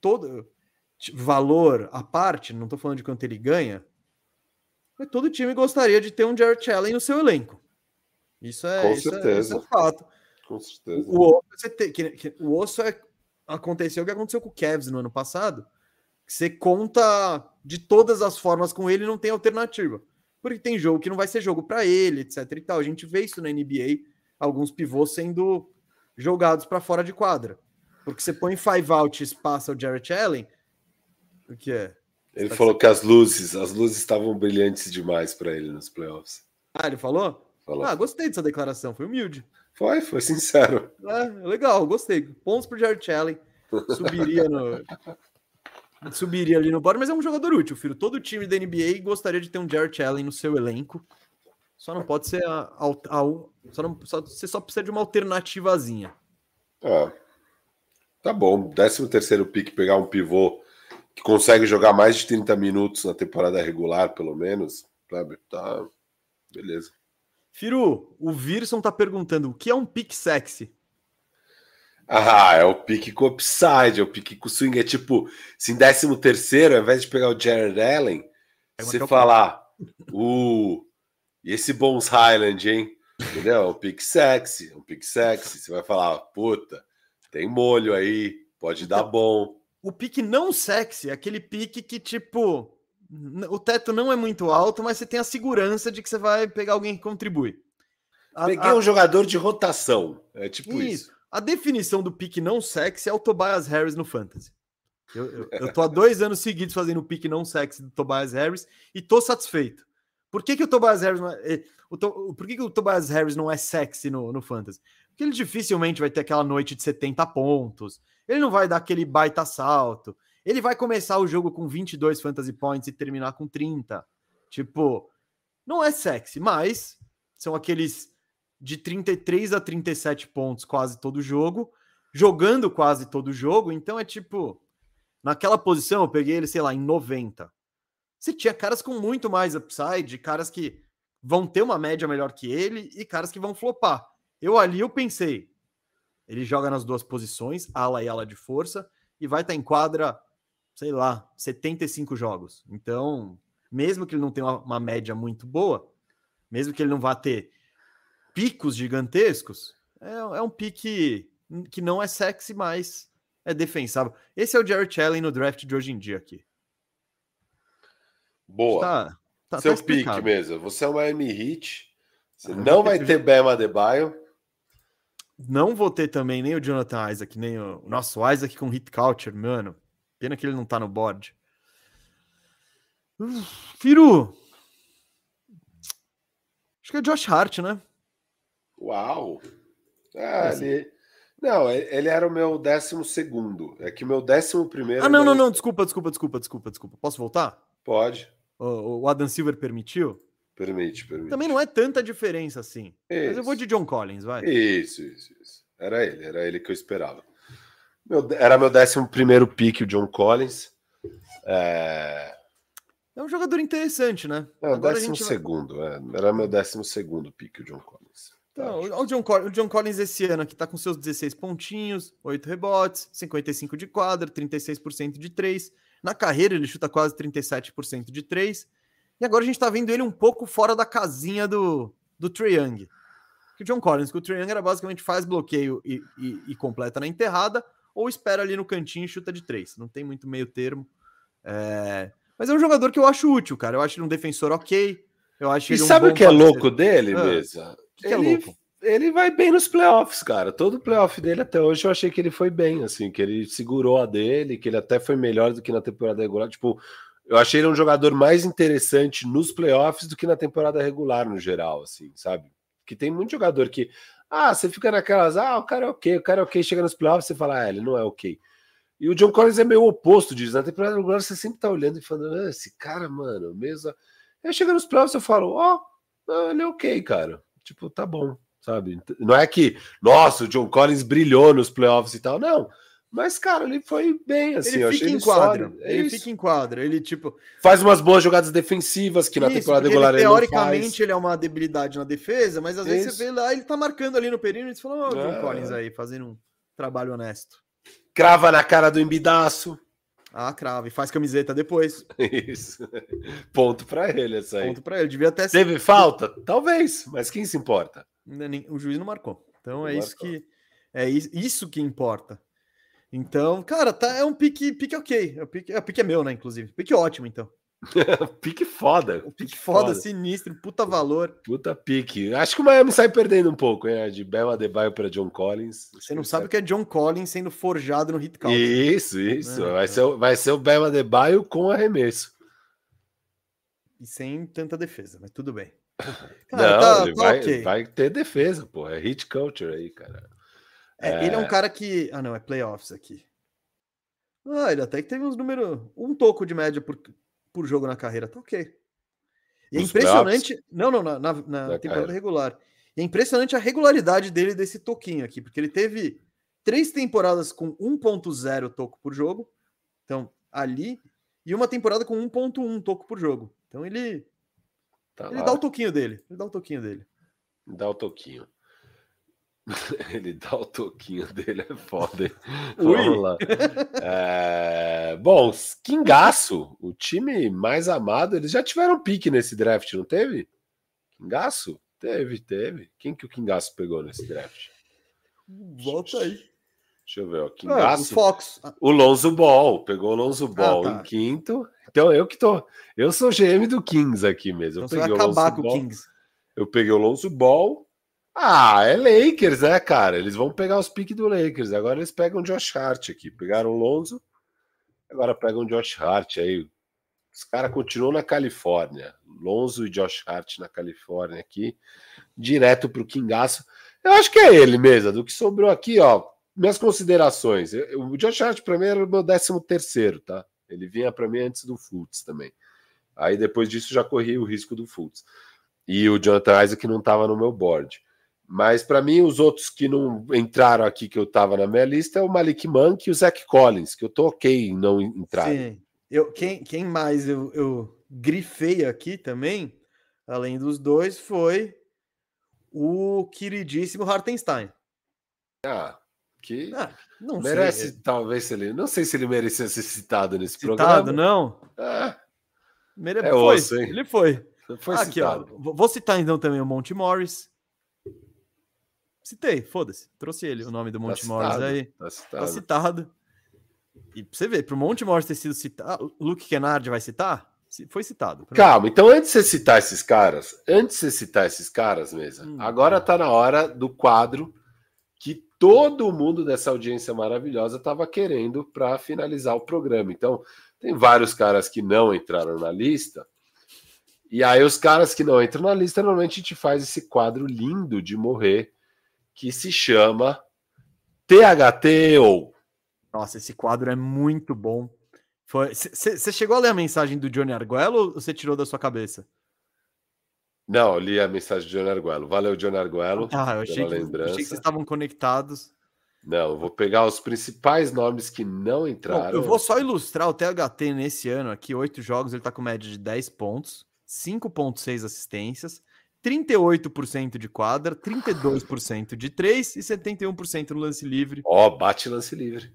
Todo, valor à parte, não estou falando de quanto ele ganha, mas todo time gostaria de ter um Jared Allen no seu elenco. Isso é, Com isso certeza. É, isso é fato. Com certeza. O, osso, te, que, que, o osso é, aconteceu o que aconteceu com o Cavs no ano passado, você conta de todas as formas com ele e não tem alternativa. Porque tem jogo que não vai ser jogo para ele, etc e tal. A gente vê isso na NBA, alguns pivôs sendo jogados para fora de quadra. Porque você põe five out e passa o Jared Allen, o que é? Ele tá falou que as luzes, as luzes estavam brilhantes demais para ele nos playoffs. Ah, ele falou? falou? Ah, gostei dessa declaração, foi humilde. Foi, foi sincero. É, legal, gostei. Pontos pro Jared Allen. Subiria no. Subiria ali no bora, mas é um jogador útil, filho. Todo time da NBA gostaria de ter um Jared Allen no seu elenco. Só não pode ser a, a, a só não, só, você só precisa de uma alternativazinha. Ah, tá bom. 13 terceiro pique pegar um pivô que consegue jogar mais de 30 minutos na temporada regular, pelo menos, sabe? Tá. Beleza. Firu, o Virson tá perguntando o que é um pick sexy? Ah, é o pique com upside, é o pique com swing. É tipo, se em 13 terceiro, ao invés de pegar o Jared Allen, é você falar, uh, e esse Bones Highland, hein? Entendeu? É um pique sexy, é um pique sexy. Você vai falar, puta, tem molho aí, pode dar bom. O pique não sexy é aquele pique que, tipo, o teto não é muito alto, mas você tem a segurança de que você vai pegar alguém que contribui. A, Peguei a... um jogador de rotação. É tipo isso. isso. A definição do pique não sexy é o Tobias Harris no Fantasy. Eu, eu, eu tô há dois anos seguidos fazendo o pique não sexy do Tobias Harris e tô satisfeito. Por que, que o Tobias Harris não é, é o to, por que, que o Tobias Harris não é sexy no, no Fantasy? Porque ele dificilmente vai ter aquela noite de 70 pontos. Ele não vai dar aquele baita salto. Ele vai começar o jogo com 22 fantasy points e terminar com 30. Tipo, não é sexy, mas são aqueles de 33 a 37 pontos quase todo jogo, jogando quase todo jogo. Então é tipo, naquela posição eu peguei ele, sei lá, em 90. Você tinha caras com muito mais upside, caras que vão ter uma média melhor que ele e caras que vão flopar. Eu ali eu pensei, ele joga nas duas posições, ala e ala de força, e vai estar tá em quadra, sei lá, 75 jogos. Então, mesmo que ele não tenha uma, uma média muito boa, mesmo que ele não vá ter picos gigantescos, é, é um pique que não é sexy, mas é defensável. Esse é o Jared Allen no draft de hoje em dia aqui. Boa. Tá, tá, Seu tá pique mesmo. Você é uma M Hit. Você ah, não vai ter Bema Debaio. Não vou ter também nem o Jonathan Isaac, nem o nosso Isaac com hit culture, mano. Pena que ele não tá no board. Firu. Acho que é Josh Hart, né? Uau! Ah, é ele... Não, ele era o meu décimo segundo. É que o meu décimo primeiro. Ah, não, não, não. Desculpa, desculpa, desculpa, desculpa, desculpa. Posso voltar? Pode. O, o Adam Silver permitiu? Permite, permite. Também não é tanta diferença assim. Isso. Mas eu vou de John Collins, vai. Isso, isso, isso. Era ele, era ele que eu esperava. Meu, era meu décimo primeiro pique, o John Collins. É... é um jogador interessante, né? É, o décimo segundo. Vai... É. Era meu décimo segundo pique, o John Collins. Então, o, John, o John Collins esse ano aqui tá com seus 16 pontinhos, 8 rebotes, 55 de quadra, 36% de 3. Na carreira ele chuta quase 37% de 3. E agora a gente tá vendo ele um pouco fora da casinha do, do Trae Young. Que o John Collins, que o Trae Young era basicamente faz bloqueio e, e, e, completa na enterrada, ou espera ali no cantinho e chuta de 3. Não tem muito meio termo. É... Mas é um jogador que eu acho útil, cara. Eu acho ele um defensor ok. Eu acho e sabe um o que é louco dele, ah, Mesa? Que, que é ele, é louco? Ele vai bem nos playoffs, cara. Todo playoff dele até hoje eu achei que ele foi bem, assim, que ele segurou a dele, que ele até foi melhor do que na temporada regular. Tipo, eu achei ele um jogador mais interessante nos playoffs do que na temporada regular, no geral, assim, sabe? Que tem muito jogador que, ah, você fica naquelas, ah, o cara é ok, o cara é ok, chega nos playoffs você fala, ah, ele não é ok. E o John Collins é meio oposto disso. Na temporada regular você sempre tá olhando e falando, ah, esse cara, mano, mesmo. Aí chega nos playoffs eu falo, ó, oh, ele é ok, cara. Tipo, tá bom, sabe? Não é que, nossa, o John Collins brilhou nos playoffs e tal, não. Mas, cara, ele foi bem, assim. Ele fica em quadra. É ele fica em quadra. Ele, tipo. Faz umas boas jogadas defensivas que na isso, temporada regular ele, Teoricamente, ele é uma debilidade na defesa, mas às isso. vezes você vê lá, ele tá marcando ali no perímetro e você fala, ó, oh, John é. Collins aí, fazendo um trabalho honesto. Crava na cara do embidaço. Ah, crava. E faz camiseta depois. Isso. Ponto para ele, essa aí. Ponto para ele. Devia até Teve falta? Talvez, mas quem se importa? O juiz não marcou. Então não é marcou. isso que é isso que importa. Então, cara, tá, é um pique, pique ok. O pique, é, o pique é meu, né, inclusive. Pique ótimo, então. pique foda. O pique, foda, foda, sinistro, puta valor. Puta pique. Acho que o Miami sai perdendo um pouco, né? De Bela Adebayo para John Collins. Você não sabe o que é John Collins sendo forjado no hit count. Isso, isso. É, vai, ser, vai ser o Bela Adebayo com arremesso. E sem tanta defesa, mas tudo bem. Cara, não, tá, tá vai, okay. vai ter defesa, pô. É hit culture aí, cara. É, é... Ele é um cara que. Ah, não, é playoffs aqui. Ah, ele até que teve uns números. Um toco de média por, por jogo na carreira, tá ok. E é impressionante. Playoffs? Não, não, na, na, na temporada regular. E é impressionante a regularidade dele desse toquinho aqui, porque ele teve três temporadas com 1.0 toco por jogo. Então, ali e uma temporada com 1.1 toco por jogo. Então ele tá ele dá o toquinho dele, ele dá o toquinho dele. Dá o toquinho. Ele dá o toquinho dele, é foda. Vamos lá. É... Bom, Kingaço, o time mais amado, eles já tiveram pique nesse draft, não teve? Kingaço? Teve, teve. Quem que o Kingaço pegou nesse draft? Volta aí. Deixa eu ver, o Kingaço. Ah, o Fox. O Lonzo Ball, pegou o Lonzo Ball ah, tá. em quinto. Então eu que tô. Eu sou GM do Kings aqui mesmo. Então eu peguei vai acabar com o Kings. Eu peguei o Lonzo Ball ah, é Lakers, né, cara? Eles vão pegar os piques do Lakers. Agora eles pegam o Josh Hart aqui. Pegaram o Lonzo, agora pegam o Josh Hart aí. Os caras continuam na Califórnia. Lonzo e Josh Hart na Califórnia aqui. Direto pro Kingaço. Eu acho que é ele mesmo. Do que sobrou aqui, ó. Minhas considerações. O Josh Hart, pra mim, era o meu 13 terceiro, tá? Ele vinha para mim antes do Fultz também. Aí depois disso já corri o risco do Fultz. E o Jonathan Isaac não estava no meu board. Mas para mim, os outros que não entraram aqui, que eu estava na minha lista, é o Malik Monk e o Zach Collins, que eu tô ok em não entrar. Sim. Eu, quem, quem mais eu, eu grifei aqui também, além dos dois, foi o queridíssimo Hartenstein. Ah, que ah, não merece, sei. talvez, se ele. Não sei se ele merecia ser citado nesse citado, programa. Citado, não? Ah, Mere... é foi, osso, Ele foi. foi aqui, citado. ó. Vou citar então também o Monte Morris, Citei, foda-se. Trouxe ele, o nome do tá Monte tá Morris aí. Tá citado. tá citado. E pra você ver, pro Monte Morris ter sido citado, Luke Kennard vai citar? Foi citado. Calma, então antes de você citar esses caras, antes de você citar esses caras mesmo, hum. agora tá na hora do quadro que todo mundo dessa audiência maravilhosa estava querendo para finalizar o programa. Então, tem vários caras que não entraram na lista. E aí, os caras que não entram na lista, normalmente a gente faz esse quadro lindo de morrer que se chama THT ou. Nossa, esse quadro é muito bom. Você chegou a ler a mensagem do Johnny Arguello ou você tirou da sua cabeça? Não, li a mensagem do Johnny Arguello. Valeu, Johnny Arguello. Ah, eu achei, que, achei que vocês estavam conectados. Não, vou pegar os principais nomes que não entraram. Bom, eu vou só ilustrar o THT nesse ano aqui, oito jogos, ele tá com média de 10 pontos, 5.6 assistências, 38% de quadra, 32% de 3 e 71% no lance livre. Ó, oh, bate lance livre.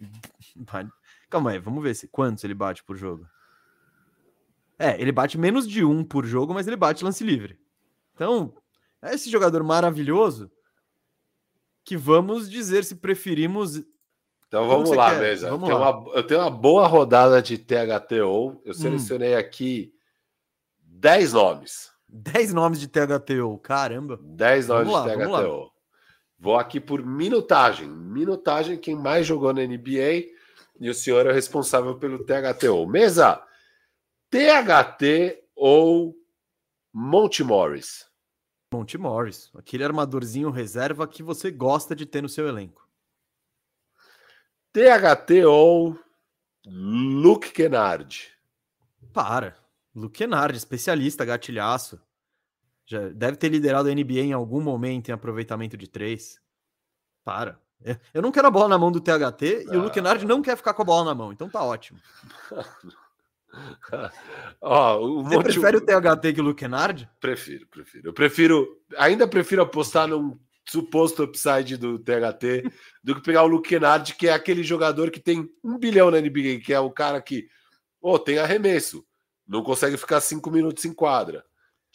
Calma aí, vamos ver se quantos ele bate por jogo. É, ele bate menos de um por jogo, mas ele bate lance livre. Então, é esse jogador maravilhoso que vamos dizer se preferimos. Então vamos lá, quer? mesa. Vamos lá. Uma, eu tenho uma boa rodada de THTO. Eu hum. selecionei hum. aqui 10 nomes. 10 nomes de THTO, caramba. 10 nomes lá, de THTO. Vou aqui por minutagem. Minutagem, quem mais jogou na NBA e o senhor é responsável pelo THTO. Mesa, THT ou Monte Morris? Monte Morris, aquele armadorzinho reserva que você gosta de ter no seu elenco. THT ou Luke Kennard? Para. Luke Kennard, especialista, gatilhaço. Já deve ter liderado a NBA em algum momento em aproveitamento de três. Para. Eu não quero a bola na mão do THT ah. e o Luke Kennard não quer ficar com a bola na mão, então tá ótimo. Ó, oh, Você monte... prefere o THT que o Luke? Prefiro, prefiro. Eu prefiro, ainda prefiro apostar num suposto upside do THT do que pegar o Luke Kennard, que é aquele jogador que tem um bilhão na NBA, que é o cara que oh, tem arremesso, não consegue ficar cinco minutos em quadra.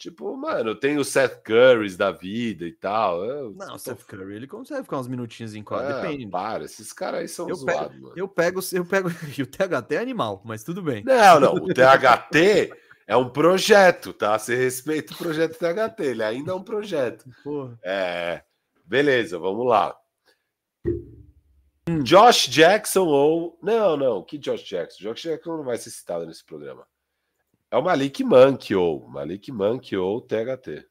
Tipo, mano, tem o Seth Curry da vida e tal. Eu, não, o Seth Curry, ele consegue ficar uns minutinhos em quadra, é, depende. Para, esses caras aí são eu zoados, pego, mano. Eu pego, eu pego, e o THT é animal, mas tudo bem. Não, não, o THT é um projeto, tá? Você respeita o projeto THT, ele ainda é um projeto. Porra. É, beleza, vamos lá. Hum. Josh Jackson ou. Não, não, que Josh Jackson? Josh Jackson não vai ser citado nesse programa. É o Malik Monk ou Malik Monk ou THT.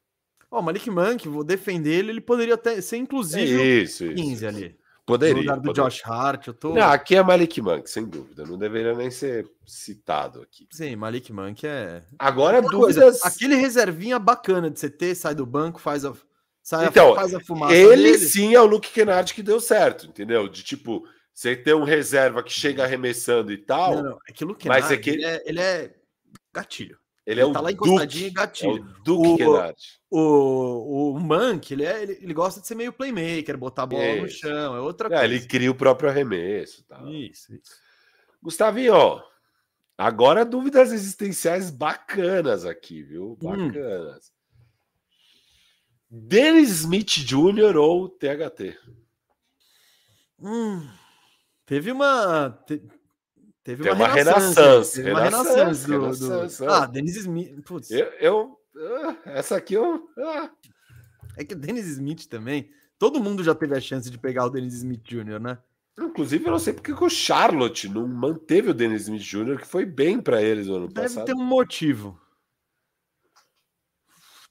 Ó, oh, Malik Monk, vou defender ele, ele poderia até ser inclusive isso, 15 isso, ali. Poderia. No lugar do poderia. Josh Hart, eu tô. Não, aqui é Malik Monk, sem dúvida. Não deveria nem ser citado aqui. Sim, Malik Monk é. Agora, dúvidas. Coisa, aquele reservinha bacana de você ter, sai do banco, faz a. Sai então, a, faz a fumaça. Ele dele. sim é o Luke Kennard que deu certo, entendeu? De tipo, Você tem um reserva que chega arremessando e tal. Não, não. É que o Kennard, mas é que... ele, é, ele é gatilho. Ele, é ele é tá lá encostadinho e gatilho. É o Duke o, o, o Monk, ele, é, ele, ele, gosta de ser meio playmaker, botar a bola isso. no chão, é outra é, coisa. Ele cria o próprio arremesso. Tá? Isso, isso. Gustavinho, agora dúvidas existenciais bacanas aqui, viu? Hum. Bacanas. Hum. Dennis Smith Jr. ou THT? Hum, teve uma. Te, teve uma, uma renaissance. Teve uma do, do... Ah, Dennis Smith. Putz. Eu, eu ah, essa aqui eu. Ah. É que o Dennis Smith também. Todo mundo já teve a chance de pegar o Dennis Smith Jr., né? Inclusive, eu não sei porque o Charlotte não manteve o Dennis Smith Jr., que foi bem para eles no ano Deve passado. Deve ter um motivo.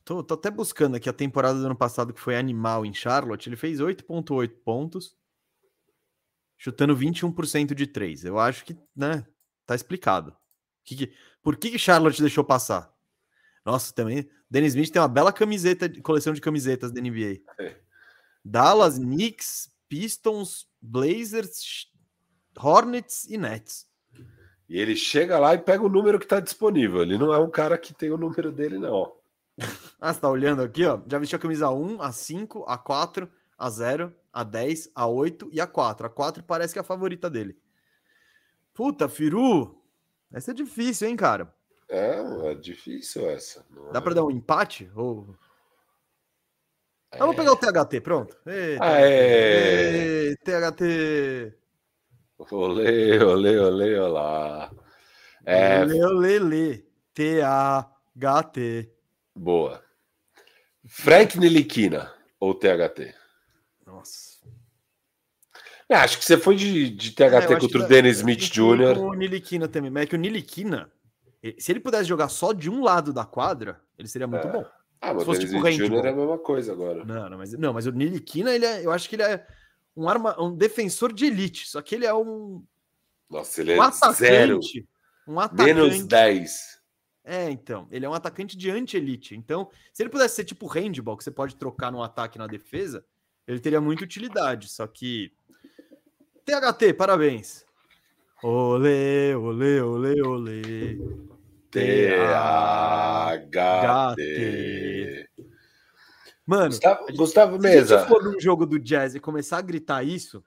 Tô, tô, até buscando aqui a temporada do ano passado, que foi animal em Charlotte. Ele fez 8,8 pontos, chutando 21% de 3. Eu acho que, né, tá explicado. Que que, por que, que Charlotte deixou passar? Nossa, também. Dennis Smith tem uma bela camiseta, coleção de camisetas da NBA. É. Dallas, Knicks, Pistons, Blazers, Hornets e Nets. E ele chega lá e pega o número que está disponível. Ele não é um cara que tem o número dele, não. ah, você tá olhando aqui, ó. Já vestiu a camisa 1, a 5, a 4, a 0, a 10, a 8 e a 4. A 4 parece que é a favorita dele. Puta, Firu. Essa é difícil, hein, cara? É, é difícil essa. Não Dá é... para dar um empate? Ou... É... Eu vou pegar o THT, pronto. Eita, Aê. THT. Olê, olê, olê, olá. É... Olê, olê, olê. T-A-H-T. Boa. Frank Niliquina ou THT? Nossa. É, acho que você foi de, de THT é, contra o Dennis Smith Jr. O Niliquina também, mas é que o Niliquina, se ele pudesse jogar só de um lado da quadra, ele seria muito é. bom. Ah, mas o Dennis tipo Jr. é a mesma coisa agora. Não, não, mas, não, mas o Niliquina, ele é, eu acho que ele é um, arma, um defensor de elite, só que ele é um. Nossa, ele é um atacante, zero. Um atacante. Menos 10. É, então, ele é um atacante de anti-elite. Então, se ele pudesse ser tipo handball, que você pode trocar no ataque e na defesa, ele teria muita utilidade. Só que. THT, parabéns. Olê, olê, olê, olê. THT. Mano, Gustavo, Gustavo Mesa. Se gente for num jogo do jazz e começar a gritar isso,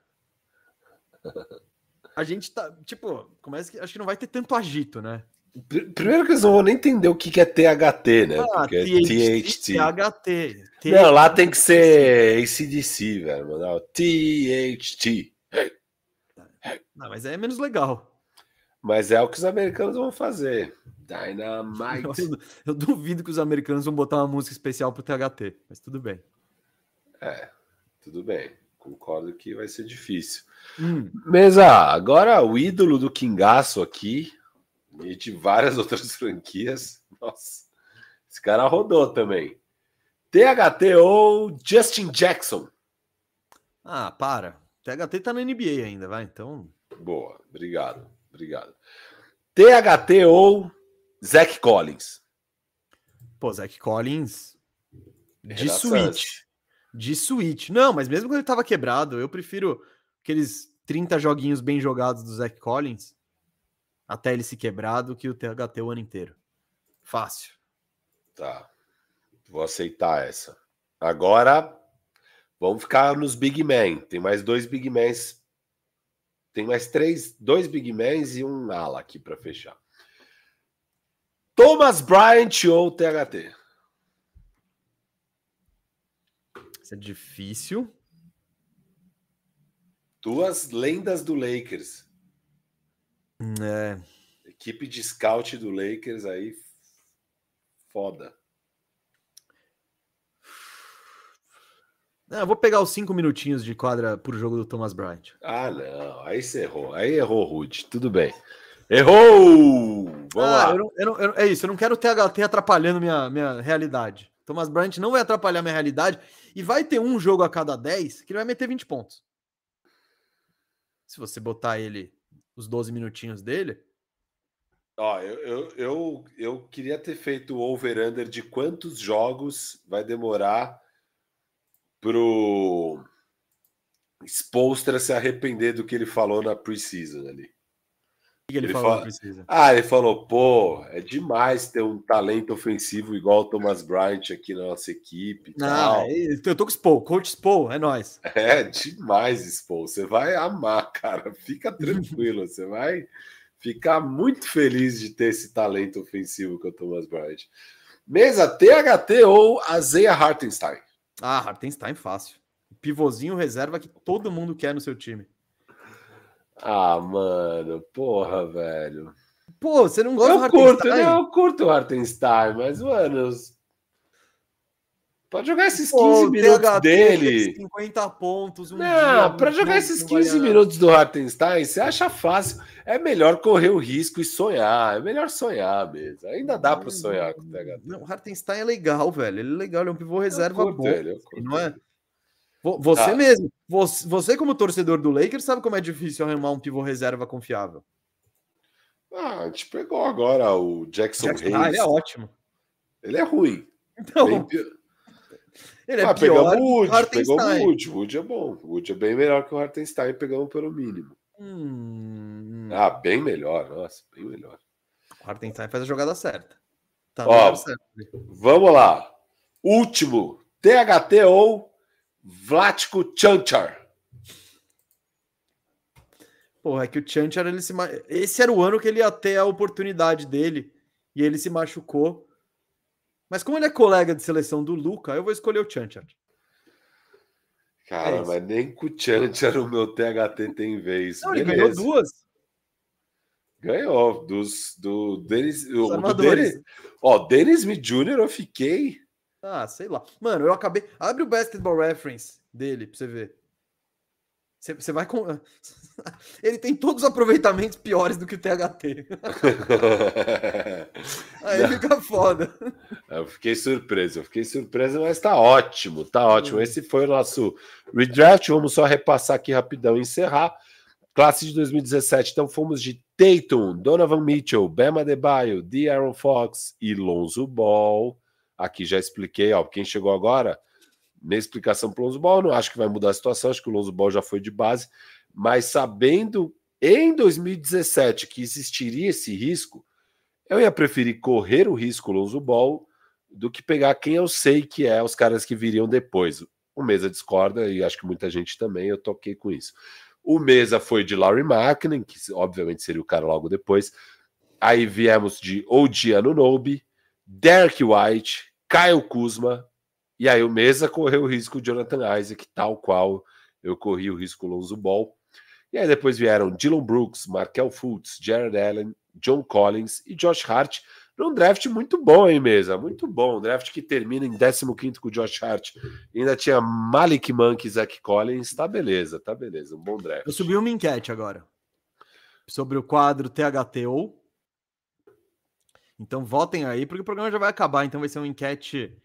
a gente tá, tipo, começa acho que não vai ter tanto agito, né? Primeiro que eles não vão nem entender o que é THT, né? Ah, Porque é THT. THT. Não, lá tem que ser ACDC, velho. Não, THT. Não, mas é menos legal. Mas é o que os americanos vão fazer. Dynamite. Eu, eu duvido que os americanos vão botar uma música especial pro THT, mas tudo bem. É, tudo bem. Concordo que vai ser difícil. Hum. Mesa, agora o ídolo do Kingaço aqui, e de várias outras franquias. Nossa, esse cara rodou também. THT ou Justin Jackson? Ah, para. THT tá na NBA ainda, vai, então. Boa, obrigado, obrigado. THT ou Zach Collins? Pô, Zach Collins de suíte. De suíte. Não, mas mesmo quando ele tava quebrado, eu prefiro aqueles 30 joguinhos bem jogados do Zach Collins até ele se quebrar do que o THT o ano inteiro. Fácil. Tá. Vou aceitar essa. Agora, vamos ficar nos Big Men. Tem mais dois Big Mens. Tem mais três, dois Big Mens e um ala aqui para fechar. Thomas Bryant ou THT? Isso é difícil. Duas lendas do Lakers. É. Equipe de scout do Lakers aí, foda. eu vou pegar os cinco minutinhos de quadra por jogo do Thomas Bryant. Ah, não. Aí você errou. Aí errou, Rude. Tudo bem. Errou! Vamos ah, lá. Eu não, eu não, eu, é isso, eu não quero THT atrapalhando minha, minha realidade. Thomas Bryant não vai atrapalhar minha realidade. E vai ter um jogo a cada 10 que ele vai meter 20 pontos. Se você botar ele os 12 minutinhos dele. Ó, eu, eu, eu, eu queria ter feito o over-under de quantos jogos vai demorar pro Spolstra se arrepender do que ele falou na preseason ali. Que ele, Ele falou fala-? Ah, ele falou, pô, é demais ter um talento ofensivo igual o Thomas Bryant aqui na nossa equipe. Não, é- eu tô com o Spo, coach Spo, é nóis. É demais, Spol. Você vai amar, cara. Fica tranquilo. Você vai ficar muito feliz de ter esse talento ofensivo que é o Thomas Bryant. Mesa THT ou Azeia Hartenstein? Ah, Hartenstein fácil. Pivôzinho reserva que todo mundo quer no seu time. Ah, mano, porra, velho. Pô, você não gosta do Eu curto, Hartenstein? né? Eu curto o Hartenstein, mas, mano. Pode jogar esses 15 Pô, minutos THT, dele. 50 pontos, um Não, dia, para um jogar esses não vale 15 nada. minutos do Hartenstein, você acha fácil. É melhor correr o risco e sonhar. É melhor sonhar mesmo. Ainda dá para sonhar com o THT. Não, o Hartenstein é legal, velho. Ele é legal, ele é um pivô reserva curto bom. ele, eu curto não é? Você Ah. mesmo, você, você como torcedor do Lakers, sabe como é difícil arrumar um pivô reserva confiável. Ah, a gente pegou agora o Jackson, Jackson- Hayes. ah, ele é ótimo. Ele é ruim. Então, Bem ele é ah, pior pegamos o Wood, pegamos o. Wood. O Wood é bom. O Wood é bem melhor que o Hartenstein, pegamos pelo mínimo. Hum, Ah, bem melhor. Nossa, bem melhor. o Hartenstein faz a jogada certa. Tá Ó, certo. Vamos lá. Último. THT ou Vlatko Chanchar? Porra, é que o Chanchar, ele se ma... esse era o ano que ele ia ter a oportunidade dele e ele se machucou. Mas como ele é colega de seleção do Luca, eu vou escolher o Chanchar. Cara, É mas nem com o Chanchar o meu THT tem vez. Não, ele Beleza. ganhou duas. Ganhou. Dos, do Denis. Os O, do. Dennis, ó, Jr. eu fiquei. Ah, sei lá. Mano, eu acabei. Abre o basketball reference dele pra você ver. Você, você vai com. Ele tem todos os aproveitamentos piores do que o THT. Aí fica foda. eu fiquei surpreso, eu fiquei surpreso, mas tá ótimo, tá ótimo. Hum. Esse foi o nosso redraft. Vamos só repassar aqui rapidão e encerrar. Classe de 2017, então fomos de Tatum, Donovan Mitchell, Bama Adebayo, De'Aaron Fox e Lonzo Ball. Aqui já expliquei, ó, quem chegou agora, minha explicação para o Lonzo Ball, não acho que vai mudar a situação, acho que o Lonzo Ball já foi de base, mas sabendo em 2017 que existiria esse risco, eu ia preferir correr o risco Lonzo Ball do que pegar quem eu sei que é os caras que viriam depois. O Mesa discorda e acho que muita gente também, eu toquei com isso. O Mesa foi de Laurie Markkinen, que obviamente seria o cara logo depois. Aí viemos de OG Anunobi, Derek White, Kyle Kuzma, e aí o Mesa correu o risco Jonathan Isaac, tal qual eu corri o risco Lonzo Ball. E aí depois vieram Dylan Brooks, Markel Fultz, Jared Allen, John Collins e Josh Hart, num draft muito bom, hein, Mesa? Muito bom. Um draft que termina em 15 com o Josh Hart. Ainda tinha Malik Monk e Zach Collins. Tá beleza, tá beleza. Um bom draft. Eu subi uma enquete agora sobre o quadro THTO. Então votem aí, porque o programa já vai acabar, então vai ser uma enquete,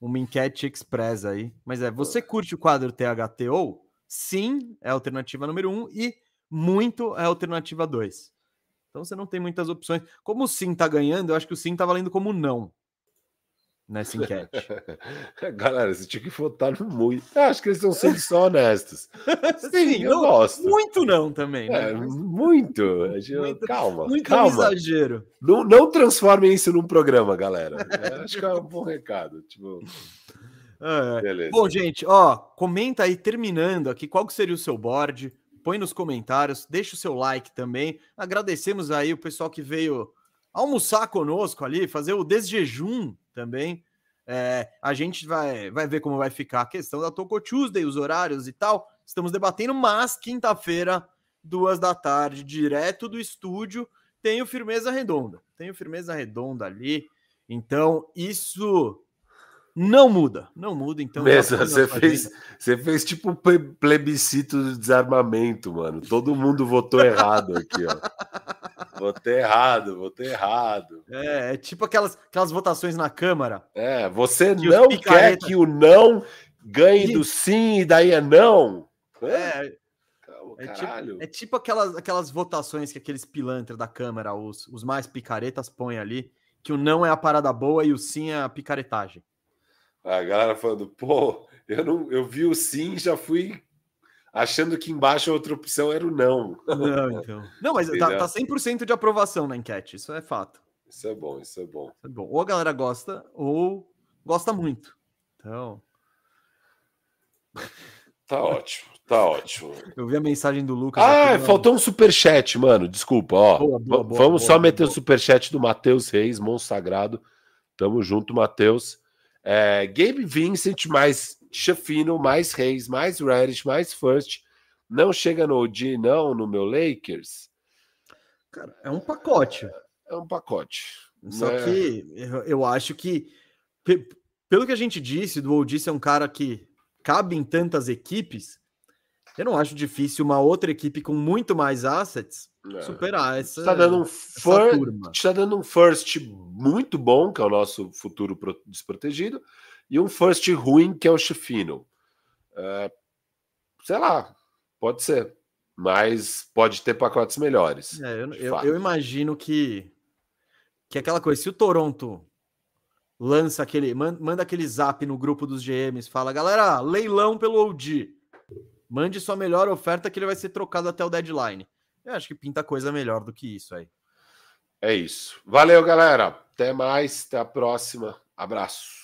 uma enquete express aí. Mas é, você curte o quadro THTO? Sim, é a alternativa número um, e muito é a alternativa 2. Então você não tem muitas opções. Como o sim tá ganhando, eu acho que o sim tá valendo como não nessa enquete. Galera, você tinha que votar no muito. Eu acho que eles estão sendo só honestos. Sim, Sim, eu não- gosto. Muito não também, né? É, muito. Muito- calma, muito calma. exagero. Não, não transformem isso num programa, galera. Eu acho que é um bom recado. Tipo, É. beleza. Bom, gente, ó, comenta aí, terminando aqui, qual que seria o seu board? Põe nos comentários, deixa o seu like também. Agradecemos aí o pessoal que veio almoçar conosco ali, fazer o desjejum também. É, a gente vai, vai ver como vai ficar a questão da Toco Tuesday, os horários e tal. Estamos debatendo, mas quinta-feira, duas da tarde, direto do estúdio, tem o Firmeza Redonda. Tem o Firmeza Redonda ali. Então, isso não muda. Não muda, então. Mesa, você fez, você fez tipo um ple- plebiscito de desarmamento, mano. Todo mundo votou errado aqui, ó. Votei errado, votei errado. É, é tipo aquelas, aquelas votações na Câmara. É, você Que não picareta- quer que o não ganhe Isso. do sim e daí é não? É, É, calma, é tipo, é tipo aquelas, aquelas votações que aqueles pilantras da Câmara, os, os mais picaretas, põem ali, que o não é a parada boa e o sim é a picaretagem. A galera falando, pô, eu, não, eu vi o sim, já fui achando que embaixo a outra opção era o não. Não, então. Não, mas tá, tá 100% de aprovação na enquete, isso é fato. Isso é bom, isso é bom. Isso é bom. Ou a galera gosta, ou gosta muito. Então. Tá ótimo, tá ótimo. Eu vi a mensagem do Lucas. Ah, aqui, faltou um superchat, mano. Desculpa, ó. Boa, boa, boa, Vamos só meter o superchat do Matheus Reis, monstro sagrado. Tamo junto, Matheus. É, Gabe Vincent, mais Chafino, mais Reis, mais Reddish, mais First. Não chega no OG, não, no meu Lakers. Cara, é um pacote. É um pacote. Só é... que eu, eu acho que, pelo que a gente disse, do OG ser um cara que cabe em tantas equipes, eu não acho difícil uma outra equipe com muito mais assets é. superar essa. Está dando, um first, está dando um first muito bom, que é o nosso futuro desprotegido, e um first ruim, que é o Chifino. É, sei lá, pode ser. Mas pode ter pacotes melhores. É, eu, eu, eu, imagino que, que aquela coisa, se o Toronto lança aquele, manda aquele zap no grupo dos GMs, fala, galera, leilão pelo OG. Mande sua melhor oferta que ele vai ser trocado até o deadline. Eu acho que pinta coisa melhor do que isso aí. É isso. Valeu, galera. Até mais, até a próxima. Abraço.